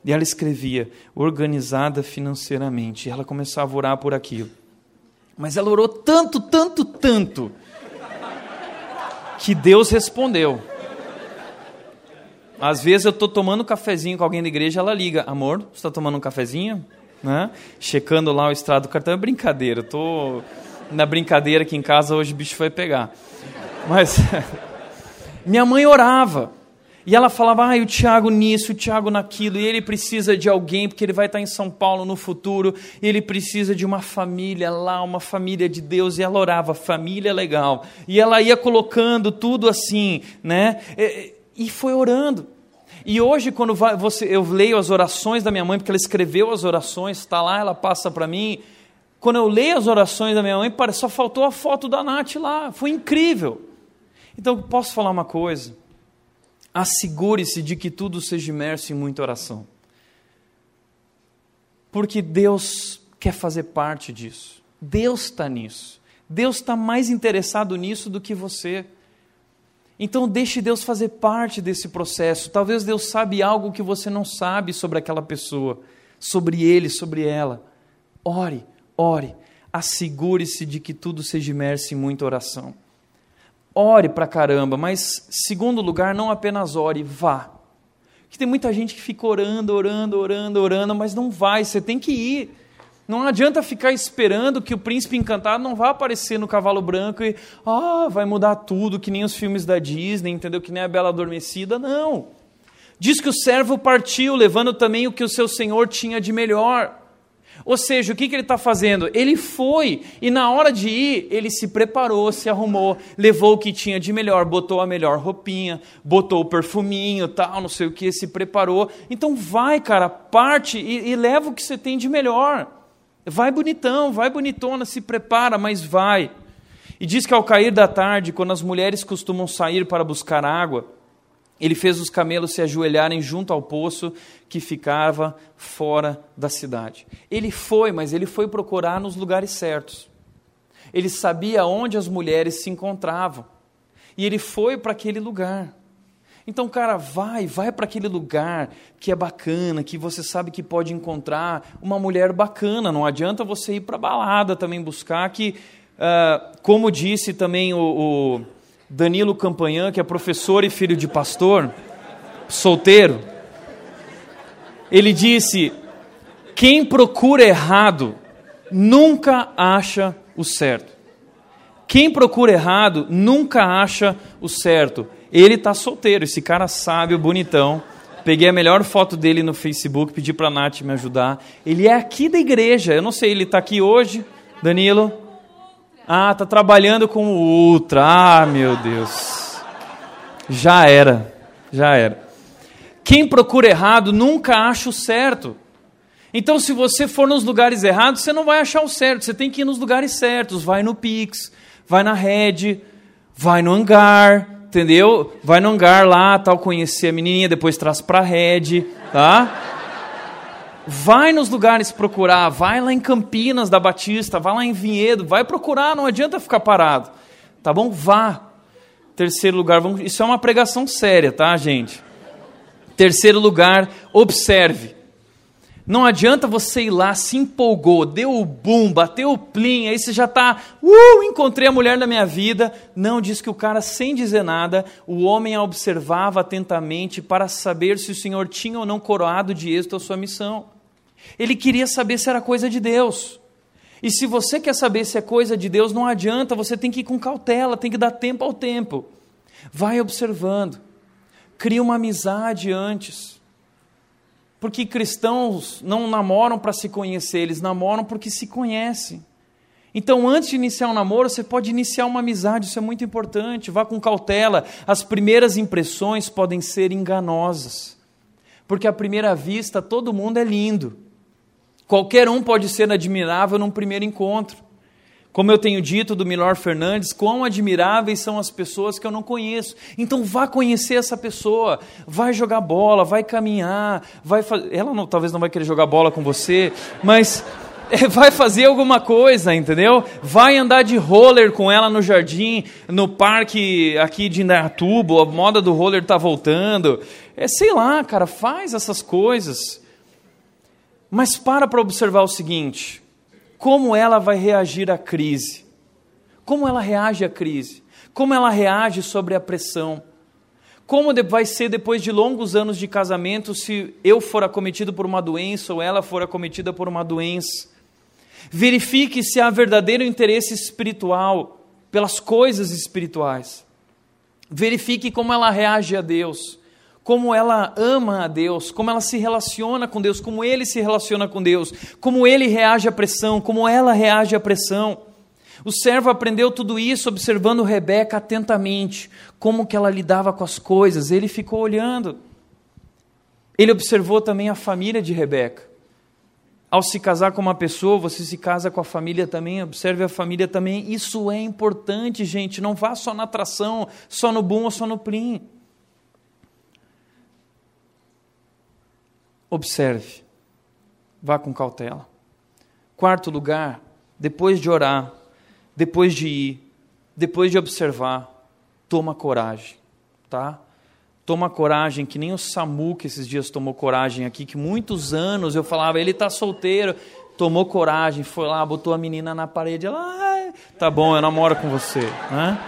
E ela escrevia, organizada financeiramente. E ela começava a orar por aquilo. Mas ela orou tanto, tanto, tanto, que Deus respondeu. Às vezes eu estou tomando um cafezinho com alguém da igreja, ela liga, amor, você está tomando um cafezinho? Né? Checando lá o extrato do cartão, é brincadeira, estou na brincadeira aqui em casa, hoje o bicho vai pegar. Mas minha mãe orava, e ela falava, ah, o Tiago nisso, o Tiago naquilo, e ele precisa de alguém, porque ele vai estar em São Paulo no futuro, ele precisa de uma família lá, uma família de Deus, e ela orava, família legal. E ela ia colocando tudo assim, né? E foi orando. E hoje, quando você, eu leio as orações da minha mãe, porque ela escreveu as orações, está lá, ela passa para mim. Quando eu leio as orações da minha mãe, só faltou a foto da Nath lá. Foi incrível. Então, posso falar uma coisa? Assegure-se de que tudo seja imerso em muita oração. Porque Deus quer fazer parte disso. Deus está nisso. Deus está mais interessado nisso do que você. Então deixe Deus fazer parte desse processo. Talvez Deus sabe algo que você não sabe sobre aquela pessoa, sobre ele, sobre ela. Ore, ore. Assegure-se de que tudo seja imerso em muita oração. Ore pra caramba, mas, segundo lugar, não apenas ore, vá. Porque tem muita gente que fica orando, orando, orando, orando, mas não vai, você tem que ir. Não adianta ficar esperando que o príncipe encantado não vá aparecer no cavalo branco e ah, vai mudar tudo, que nem os filmes da Disney, entendeu? Que nem a Bela Adormecida. Não. Diz que o servo partiu, levando também o que o seu senhor tinha de melhor. Ou seja, o que, que ele está fazendo? Ele foi e na hora de ir, ele se preparou, se arrumou, levou o que tinha de melhor, botou a melhor roupinha, botou o perfuminho, tal, não sei o que, se preparou. Então vai, cara, parte e, e leva o que você tem de melhor. Vai bonitão, vai bonitona, se prepara, mas vai. E diz que ao cair da tarde, quando as mulheres costumam sair para buscar água, ele fez os camelos se ajoelharem junto ao poço que ficava fora da cidade. Ele foi, mas ele foi procurar nos lugares certos. Ele sabia onde as mulheres se encontravam. E ele foi para aquele lugar. Então, cara, vai, vai para aquele lugar que é bacana, que você sabe que pode encontrar uma mulher bacana. Não adianta você ir para balada também buscar que, uh, como disse também o, o Danilo Campanhã, que é professor e filho de pastor, solteiro, ele disse: quem procura errado nunca acha o certo. Quem procura errado nunca acha o certo. Ele tá solteiro, esse cara sábio, bonitão. Peguei a melhor foto dele no Facebook, pedi para a Nath me ajudar. Ele é aqui da igreja. Eu não sei, ele está aqui hoje, Danilo? Ah, tá trabalhando com o Ultra. Ah, meu Deus. Já era. Já era. Quem procura errado nunca acha o certo. Então, se você for nos lugares errados, você não vai achar o certo. Você tem que ir nos lugares certos. Vai no Pix, vai na Red, vai no Hangar, entendeu? Vai no hangar lá, tal, conhecer a menininha, depois traz pra rede, tá? Vai nos lugares procurar, vai lá em Campinas da Batista, vai lá em Vinhedo, vai procurar, não adianta ficar parado, tá bom? Vá. Terceiro lugar, vamos, isso é uma pregação séria, tá, gente? Terceiro lugar, observe. Não adianta você ir lá, se empolgou, deu o boom, bateu o plim, aí você já está, uh, encontrei a mulher da minha vida. Não, diz que o cara, sem dizer nada, o homem a observava atentamente para saber se o Senhor tinha ou não coroado de êxito a sua missão. Ele queria saber se era coisa de Deus. E se você quer saber se é coisa de Deus, não adianta, você tem que ir com cautela, tem que dar tempo ao tempo. Vai observando. Cria uma amizade antes. Porque cristãos não namoram para se conhecer, eles namoram porque se conhecem. Então, antes de iniciar um namoro, você pode iniciar uma amizade, isso é muito importante. Vá com cautela. As primeiras impressões podem ser enganosas. Porque à primeira vista, todo mundo é lindo. Qualquer um pode ser admirável num primeiro encontro. Como eu tenho dito do Milor Fernandes, quão admiráveis são as pessoas que eu não conheço. Então vá conhecer essa pessoa, vai jogar bola, vai caminhar, vai fazer. Ela não, talvez não vai querer jogar bola com você, mas é, vai fazer alguma coisa, entendeu? Vai andar de roller com ela no jardim, no parque aqui de Indaiatuba, a moda do roller está voltando. É, sei lá, cara, faz essas coisas. Mas para para observar o seguinte: como ela vai reagir à crise. Como ela reage à crise. Como ela reage sobre a pressão. Como vai ser depois de longos anos de casamento se eu for acometido por uma doença ou ela for acometida por uma doença. Verifique se há verdadeiro interesse espiritual pelas coisas espirituais. Verifique como ela reage a Deus como ela ama a Deus, como ela se relaciona com Deus, como ele se relaciona com Deus, como ele reage à pressão, como ela reage à pressão. O servo aprendeu tudo isso observando Rebeca atentamente, como que ela lidava com as coisas. Ele ficou olhando. Ele observou também a família de Rebeca. Ao se casar com uma pessoa, você se casa com a família também, observe a família também. Isso é importante, gente. Não vá só na atração, só no bom ou só no plim. Observe, vá com cautela. Quarto lugar, depois de orar, depois de ir, depois de observar, toma coragem, tá? Toma coragem, que nem o Samu que esses dias tomou coragem aqui, que muitos anos eu falava, ele está solteiro, tomou coragem, foi lá, botou a menina na parede, ela, tá bom, eu namoro com você, né?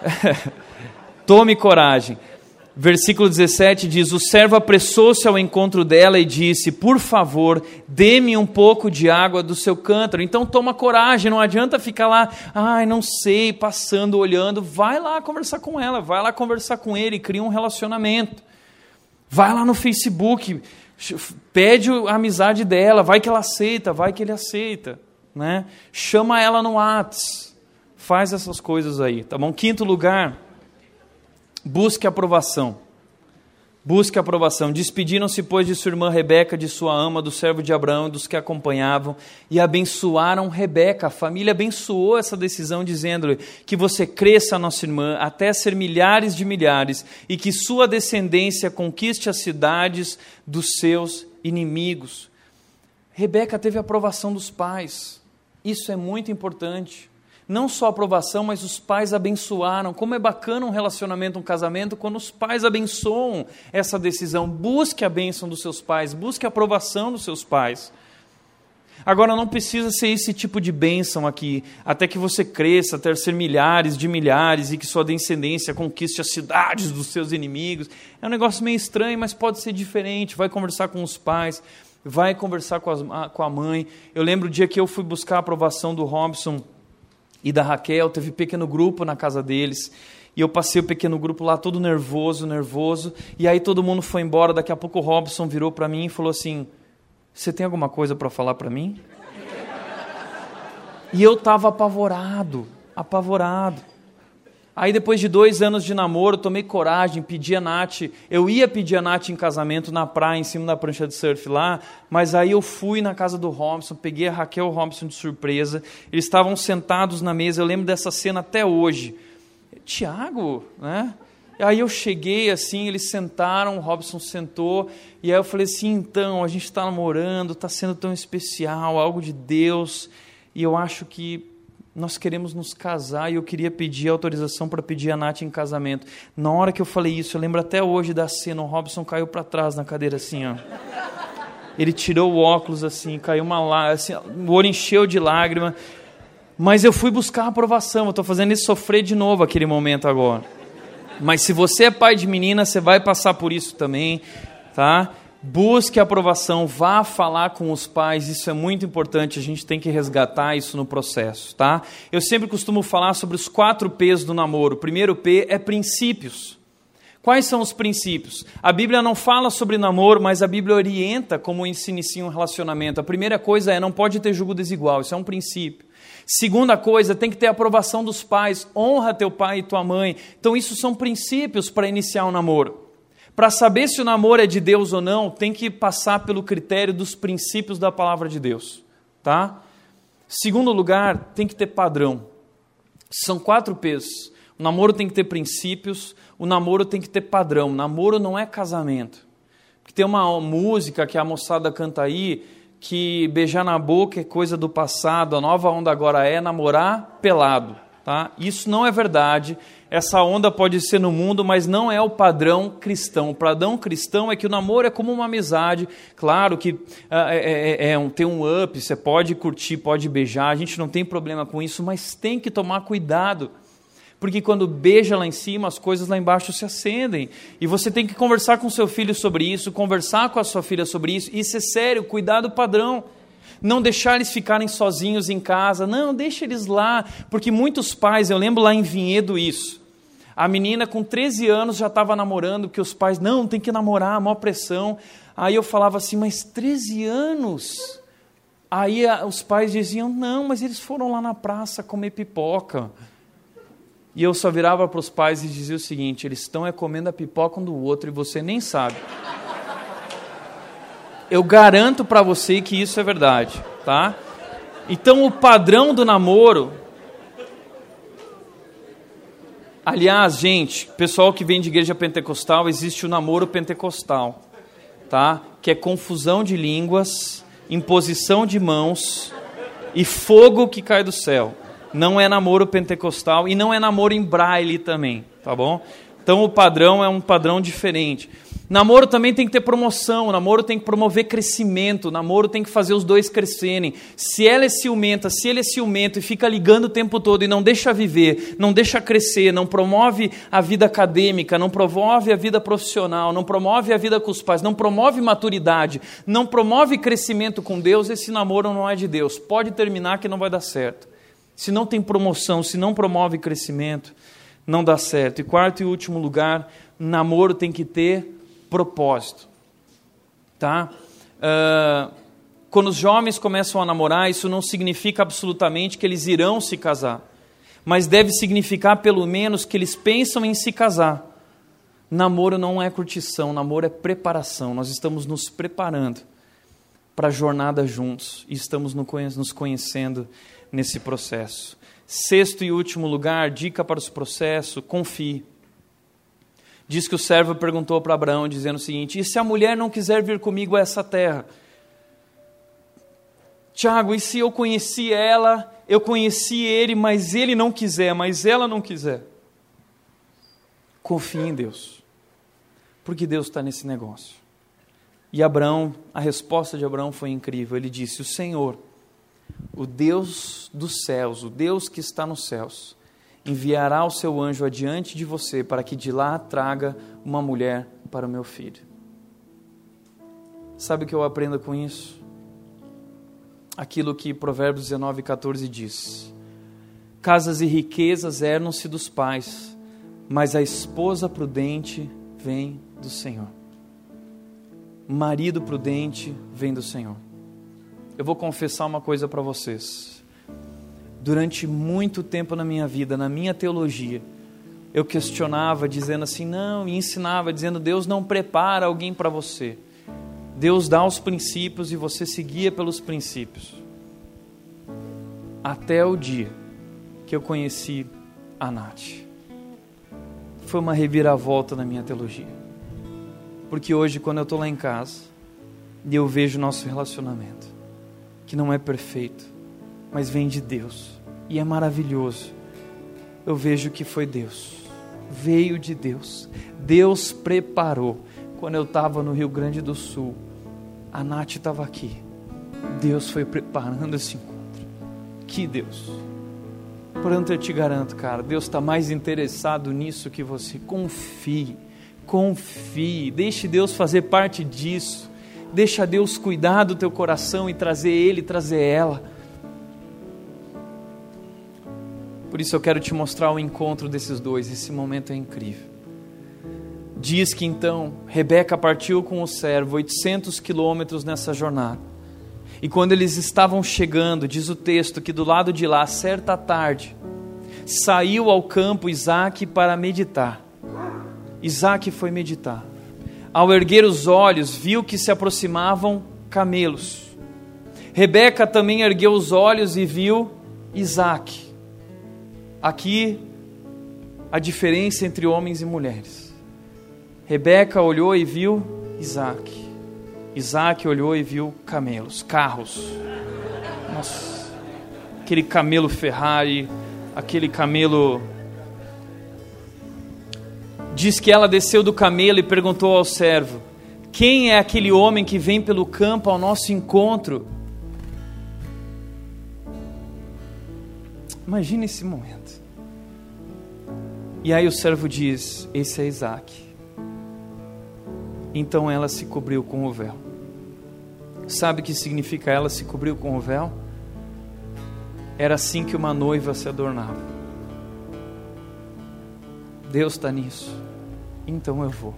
Tome coragem. Versículo 17 diz: O servo apressou-se ao encontro dela e disse: Por favor, dê-me um pouco de água do seu cântaro. Então toma coragem, não adianta ficar lá, ai, não sei, passando, olhando. Vai lá conversar com ela, vai lá conversar com ele, cria um relacionamento. Vai lá no Facebook, pede a amizade dela, vai que ela aceita, vai que ele aceita. Né? Chama ela no Whats, faz essas coisas aí, tá bom? Quinto lugar Busque aprovação. Busque aprovação. Despediram-se, pois, de sua irmã Rebeca, de sua ama, do servo de Abraão e dos que acompanhavam, e abençoaram Rebeca. A família abençoou essa decisão, dizendo-lhe que você cresça, nossa irmã, até ser milhares de milhares, e que sua descendência conquiste as cidades dos seus inimigos. Rebeca teve a aprovação dos pais. Isso é muito importante não só aprovação, mas os pais abençoaram. Como é bacana um relacionamento, um casamento, quando os pais abençoam essa decisão. Busque a bênção dos seus pais, busque a aprovação dos seus pais. Agora, não precisa ser esse tipo de bênção aqui, até que você cresça, até ser milhares de milhares e que sua descendência conquiste as cidades dos seus inimigos. É um negócio meio estranho, mas pode ser diferente. Vai conversar com os pais, vai conversar com, as, com a mãe. Eu lembro o dia que eu fui buscar a aprovação do Robson e da Raquel, teve pequeno grupo na casa deles. E eu passei o pequeno grupo lá todo nervoso, nervoso. E aí todo mundo foi embora. Daqui a pouco o Robson virou para mim e falou assim: Você tem alguma coisa para falar para mim? E eu estava apavorado, apavorado. Aí depois de dois anos de namoro, tomei coragem, pedi a Nath. Eu ia pedir a Nath em casamento na praia, em cima da prancha de surf lá, mas aí eu fui na casa do Robson, peguei a Raquel Robson de surpresa. Eles estavam sentados na mesa, eu lembro dessa cena até hoje. Tiago, né? Aí eu cheguei assim, eles sentaram, o Robson sentou, e aí eu falei assim: então, a gente está namorando, está sendo tão especial, algo de Deus, e eu acho que nós queremos nos casar e eu queria pedir autorização para pedir a Nath em casamento. Na hora que eu falei isso, eu lembro até hoje da cena, o Robson caiu para trás na cadeira assim, ó. Ele tirou o óculos assim, caiu uma lágrima, assim, o olho encheu de lágrima. Mas eu fui buscar a aprovação, eu estou fazendo ele sofrer de novo aquele momento agora. Mas se você é pai de menina, você vai passar por isso também, tá? Busque aprovação, vá falar com os pais, isso é muito importante, a gente tem que resgatar isso no processo, tá? Eu sempre costumo falar sobre os quatro P's do namoro. O primeiro P é princípios. Quais são os princípios? A Bíblia não fala sobre namoro, mas a Bíblia orienta como se inicia um relacionamento. A primeira coisa é não pode ter julgo desigual, isso é um princípio. Segunda coisa, tem que ter aprovação dos pais, honra teu pai e tua mãe. Então, isso são princípios para iniciar um namoro. Para saber se o namoro é de Deus ou não, tem que passar pelo critério dos princípios da palavra de Deus, tá? Segundo lugar, tem que ter padrão. São quatro P's. O namoro tem que ter princípios, o namoro tem que ter padrão. Namoro não é casamento. Porque tem uma música que a moçada canta aí, que beijar na boca é coisa do passado, a nova onda agora é namorar pelado. Tá? Isso não é verdade. Essa onda pode ser no mundo, mas não é o padrão cristão. O padrão cristão é que o namoro é como uma amizade. Claro que é, é, é, é um, tem um up, você pode curtir, pode beijar, a gente não tem problema com isso, mas tem que tomar cuidado. Porque quando beija lá em cima, as coisas lá embaixo se acendem. E você tem que conversar com seu filho sobre isso, conversar com a sua filha sobre isso. Isso é sério, cuidado padrão não deixar eles ficarem sozinhos em casa, não, deixa eles lá, porque muitos pais, eu lembro lá em Vinhedo isso, a menina com 13 anos já estava namorando, que os pais, não, tem que namorar, maior pressão. Aí eu falava assim, mas 13 anos? Aí os pais diziam, não, mas eles foram lá na praça comer pipoca. E eu só virava para os pais e dizia o seguinte: eles estão é comendo a pipoca um do outro e você nem sabe. Eu garanto para você que isso é verdade, tá? Então o padrão do namoro Aliás, gente, pessoal que vem de igreja pentecostal, existe o namoro pentecostal, tá? Que é confusão de línguas, imposição de mãos e fogo que cai do céu. Não é namoro pentecostal e não é namoro em braille também, tá bom? Então o padrão é um padrão diferente. Namoro também tem que ter promoção, namoro tem que promover crescimento, namoro tem que fazer os dois crescerem. Se ela é ciumenta, se ele é ciumento e fica ligando o tempo todo e não deixa viver, não deixa crescer, não promove a vida acadêmica, não promove a vida profissional, não promove a vida com os pais, não promove maturidade, não promove crescimento com Deus, esse namoro não é de Deus. Pode terminar que não vai dar certo. Se não tem promoção, se não promove crescimento, não dá certo. E quarto e último lugar, namoro tem que ter propósito. Tá? Uh, quando os jovens começam a namorar, isso não significa absolutamente que eles irão se casar, mas deve significar pelo menos que eles pensam em se casar. Namoro não é curtição, namoro é preparação. Nós estamos nos preparando para a jornada juntos e estamos nos conhecendo nesse processo. Sexto e último lugar, dica para esse processo: confie diz que o servo perguntou para Abraão, dizendo o seguinte: E se a mulher não quiser vir comigo a essa terra? Tiago, e se eu conheci ela, eu conheci ele, mas ele não quiser, mas ela não quiser? Confie em Deus, porque Deus está nesse negócio. E Abraão, a resposta de Abraão foi incrível. Ele disse: O Senhor, o Deus dos céus, o Deus que está nos céus, enviará o seu anjo adiante de você para que de lá traga uma mulher para o meu filho. Sabe o que eu aprendo com isso? Aquilo que Provérbios 19, 14 diz: Casas e riquezas hernam-se dos pais, mas a esposa prudente vem do Senhor. Marido prudente vem do Senhor. Eu vou confessar uma coisa para vocês. Durante muito tempo na minha vida, na minha teologia, eu questionava dizendo assim, não, e ensinava dizendo: Deus não prepara alguém para você. Deus dá os princípios e você seguia pelos princípios. Até o dia que eu conheci a Nath. Foi uma reviravolta na minha teologia. Porque hoje, quando eu estou lá em casa eu vejo o nosso relacionamento, que não é perfeito, mas vem de Deus e é maravilhoso, eu vejo que foi Deus, veio de Deus. Deus preparou. Quando eu estava no Rio Grande do Sul, a Nath estava aqui. Deus foi preparando esse encontro. Que Deus. Portanto, eu te garanto, cara, Deus está mais interessado nisso que você. Confie confie, deixe Deus fazer parte disso, deixa Deus cuidar do teu coração e trazer Ele, trazer ela. Por isso eu quero te mostrar o encontro desses dois, esse momento é incrível. Diz que então Rebeca partiu com o servo 800 quilômetros nessa jornada. E quando eles estavam chegando, diz o texto que do lado de lá, certa tarde, saiu ao campo Isaac para meditar. Isaac foi meditar. Ao erguer os olhos, viu que se aproximavam camelos. Rebeca também ergueu os olhos e viu Isaac. Aqui a diferença entre homens e mulheres. Rebeca olhou e viu Isaac. Isaac olhou e viu camelos, carros. Nossa, aquele camelo Ferrari, aquele camelo Diz que ela desceu do camelo e perguntou ao servo: Quem é aquele homem que vem pelo campo ao nosso encontro? Imagine esse momento. E aí o servo diz: Esse é Isaac. Então ela se cobriu com o véu. Sabe o que significa ela se cobriu com o véu? Era assim que uma noiva se adornava. Deus está nisso então eu vou.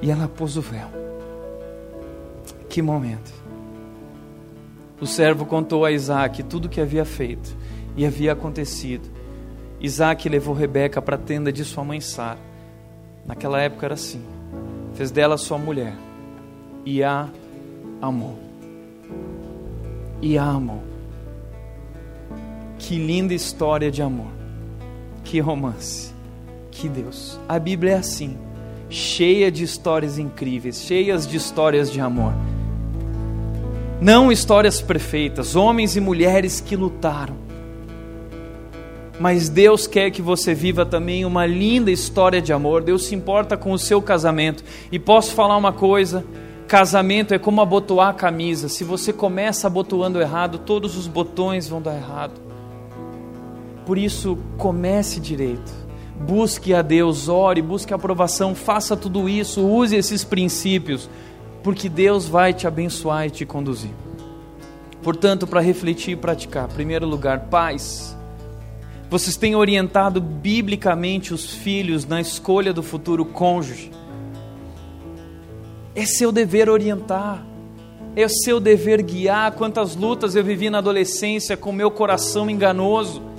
E ela pôs o véu. Que momento. O servo contou a Isaac tudo o que havia feito e havia acontecido. Isaac levou Rebeca para a tenda de sua mãe Sara. Naquela época era assim. Fez dela sua mulher e a amou. E a amou. Que linda história de amor. Que romance. Que Deus. A Bíblia é assim cheia de histórias incríveis, cheias de histórias de amor. Não histórias perfeitas, homens e mulheres que lutaram. Mas Deus quer que você viva também uma linda história de amor. Deus se importa com o seu casamento. E posso falar uma coisa: casamento é como abotoar a camisa. Se você começa abotoando errado, todos os botões vão dar errado. Por isso, comece direito busque a Deus, ore, busque a aprovação, faça tudo isso, use esses princípios, porque Deus vai te abençoar e te conduzir. Portanto, para refletir e praticar, em primeiro lugar, pais, vocês têm orientado biblicamente os filhos na escolha do futuro cônjuge. É seu dever orientar, é seu dever guiar. Quantas lutas eu vivi na adolescência com meu coração enganoso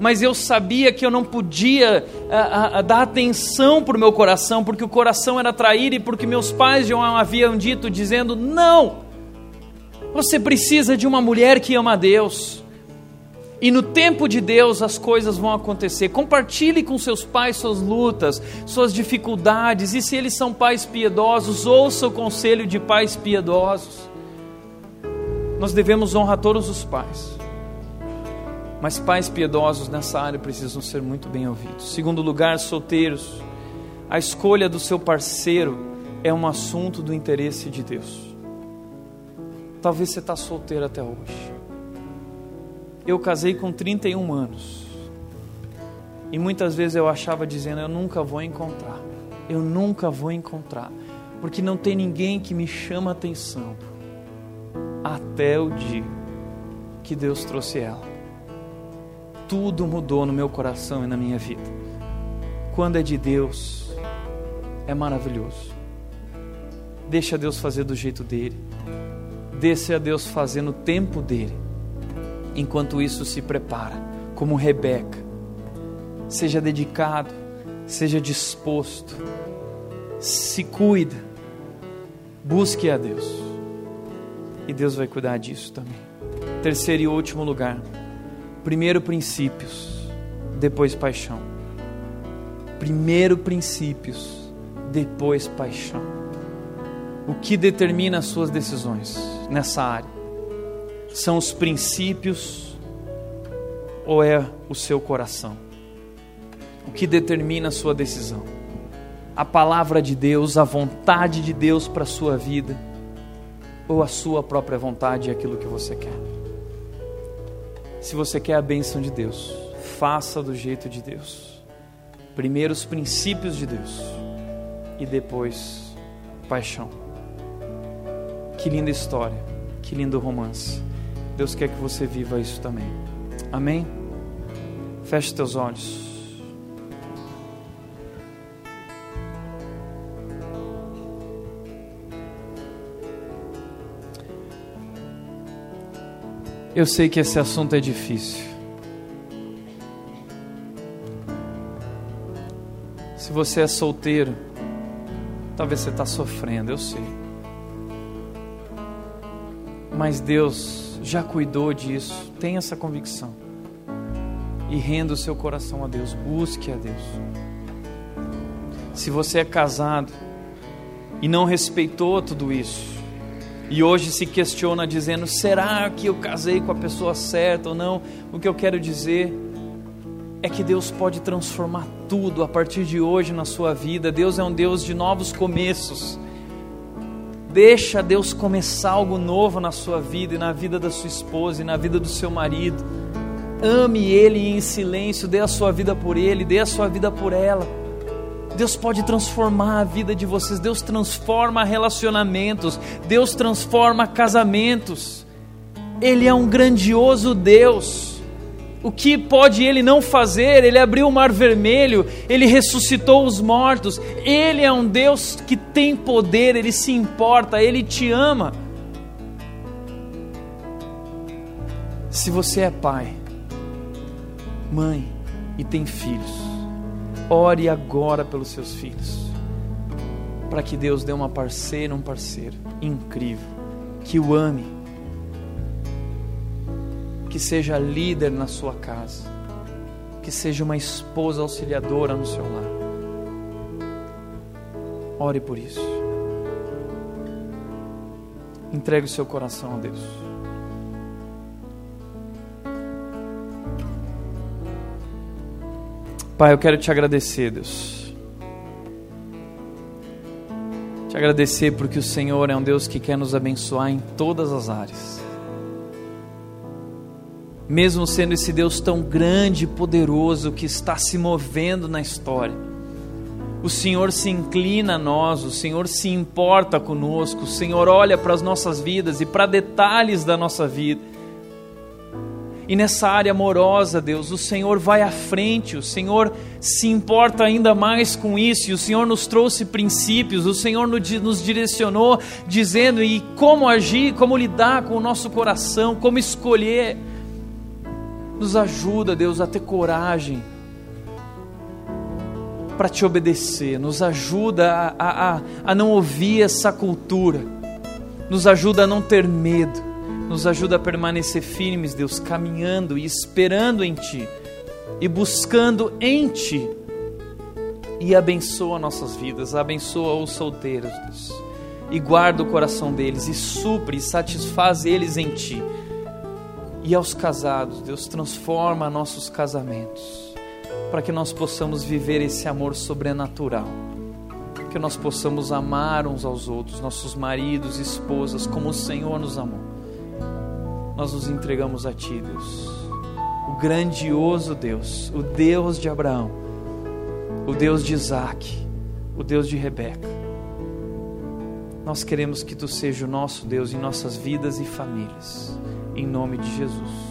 mas eu sabia que eu não podia a, a, a dar atenção para o meu coração, porque o coração era traído e porque meus pais já haviam dito, dizendo: não, você precisa de uma mulher que ama a Deus. E no tempo de Deus as coisas vão acontecer. Compartilhe com seus pais suas lutas, suas dificuldades. E se eles são pais piedosos, ouça o conselho de pais piedosos. Nós devemos honrar todos os pais. Mas pais piedosos nessa área precisam ser muito bem ouvidos. Segundo lugar, solteiros. A escolha do seu parceiro é um assunto do interesse de Deus. Talvez você está solteiro até hoje. Eu casei com 31 anos. E muitas vezes eu achava dizendo: Eu nunca vou encontrar. Eu nunca vou encontrar. Porque não tem ninguém que me chama atenção. Até o dia que Deus trouxe ela tudo mudou no meu coração e na minha vida. quando é de Deus, é maravilhoso. Deixa Deus fazer do jeito dele. Deixa Deus fazer no tempo dele. Enquanto isso se prepara, como Rebeca. Seja dedicado, seja disposto, se cuida, busque a Deus. E Deus vai cuidar disso também. Terceiro e último lugar. Primeiro princípios, depois paixão. Primeiro princípios, depois paixão. O que determina as suas decisões nessa área? São os princípios ou é o seu coração? O que determina a sua decisão? A palavra de Deus, a vontade de Deus para a sua vida ou a sua própria vontade e aquilo que você quer? Se você quer a bênção de Deus, faça do jeito de Deus. Primeiro os princípios de Deus e depois paixão. Que linda história, que lindo romance. Deus quer que você viva isso também. Amém? Feche teus olhos. Eu sei que esse assunto é difícil. Se você é solteiro, talvez você está sofrendo, eu sei. Mas Deus já cuidou disso, tenha essa convicção. E renda o seu coração a Deus, busque a Deus. Se você é casado e não respeitou tudo isso, e hoje se questiona dizendo: será que eu casei com a pessoa certa ou não? O que eu quero dizer é que Deus pode transformar tudo a partir de hoje na sua vida. Deus é um Deus de novos começos. Deixa Deus começar algo novo na sua vida e na vida da sua esposa e na vida do seu marido. Ame Ele em silêncio, dê a sua vida por Ele, dê a sua vida por ela. Deus pode transformar a vida de vocês, Deus transforma relacionamentos, Deus transforma casamentos. Ele é um grandioso Deus. O que pode ele não fazer? Ele abriu o mar vermelho, ele ressuscitou os mortos. Ele é um Deus que tem poder, ele se importa, ele te ama. Se você é pai, mãe e tem filhos, Ore agora pelos seus filhos, para que Deus dê uma parceira, um parceiro incrível, que o ame, que seja líder na sua casa, que seja uma esposa auxiliadora no seu lar. Ore por isso. Entregue o seu coração a Deus. Pai, eu quero te agradecer, Deus. Te agradecer porque o Senhor é um Deus que quer nos abençoar em todas as áreas. Mesmo sendo esse Deus tão grande e poderoso que está se movendo na história, o Senhor se inclina a nós, o Senhor se importa conosco, o Senhor olha para as nossas vidas e para detalhes da nossa vida e nessa área amorosa, Deus, o Senhor vai à frente, o Senhor se importa ainda mais com isso, e o Senhor nos trouxe princípios, o Senhor nos direcionou, dizendo e como agir, como lidar com o nosso coração, como escolher. Nos ajuda, Deus, a ter coragem para te obedecer, nos ajuda a, a, a não ouvir essa cultura, nos ajuda a não ter medo nos ajuda a permanecer firmes, Deus, caminhando e esperando em Ti e buscando em Ti. E abençoa nossas vidas, abençoa os solteiros, Deus. E guarda o coração deles e supre e satisfaz eles em Ti. E aos casados, Deus, transforma nossos casamentos para que nós possamos viver esse amor sobrenatural. Que nós possamos amar uns aos outros, nossos maridos e esposas, como o Senhor nos amou nós nos entregamos a Ti, Deus. O grandioso Deus, o Deus de Abraão, o Deus de Isaac, o Deus de Rebeca. Nós queremos que Tu seja o nosso Deus em nossas vidas e famílias, em nome de Jesus.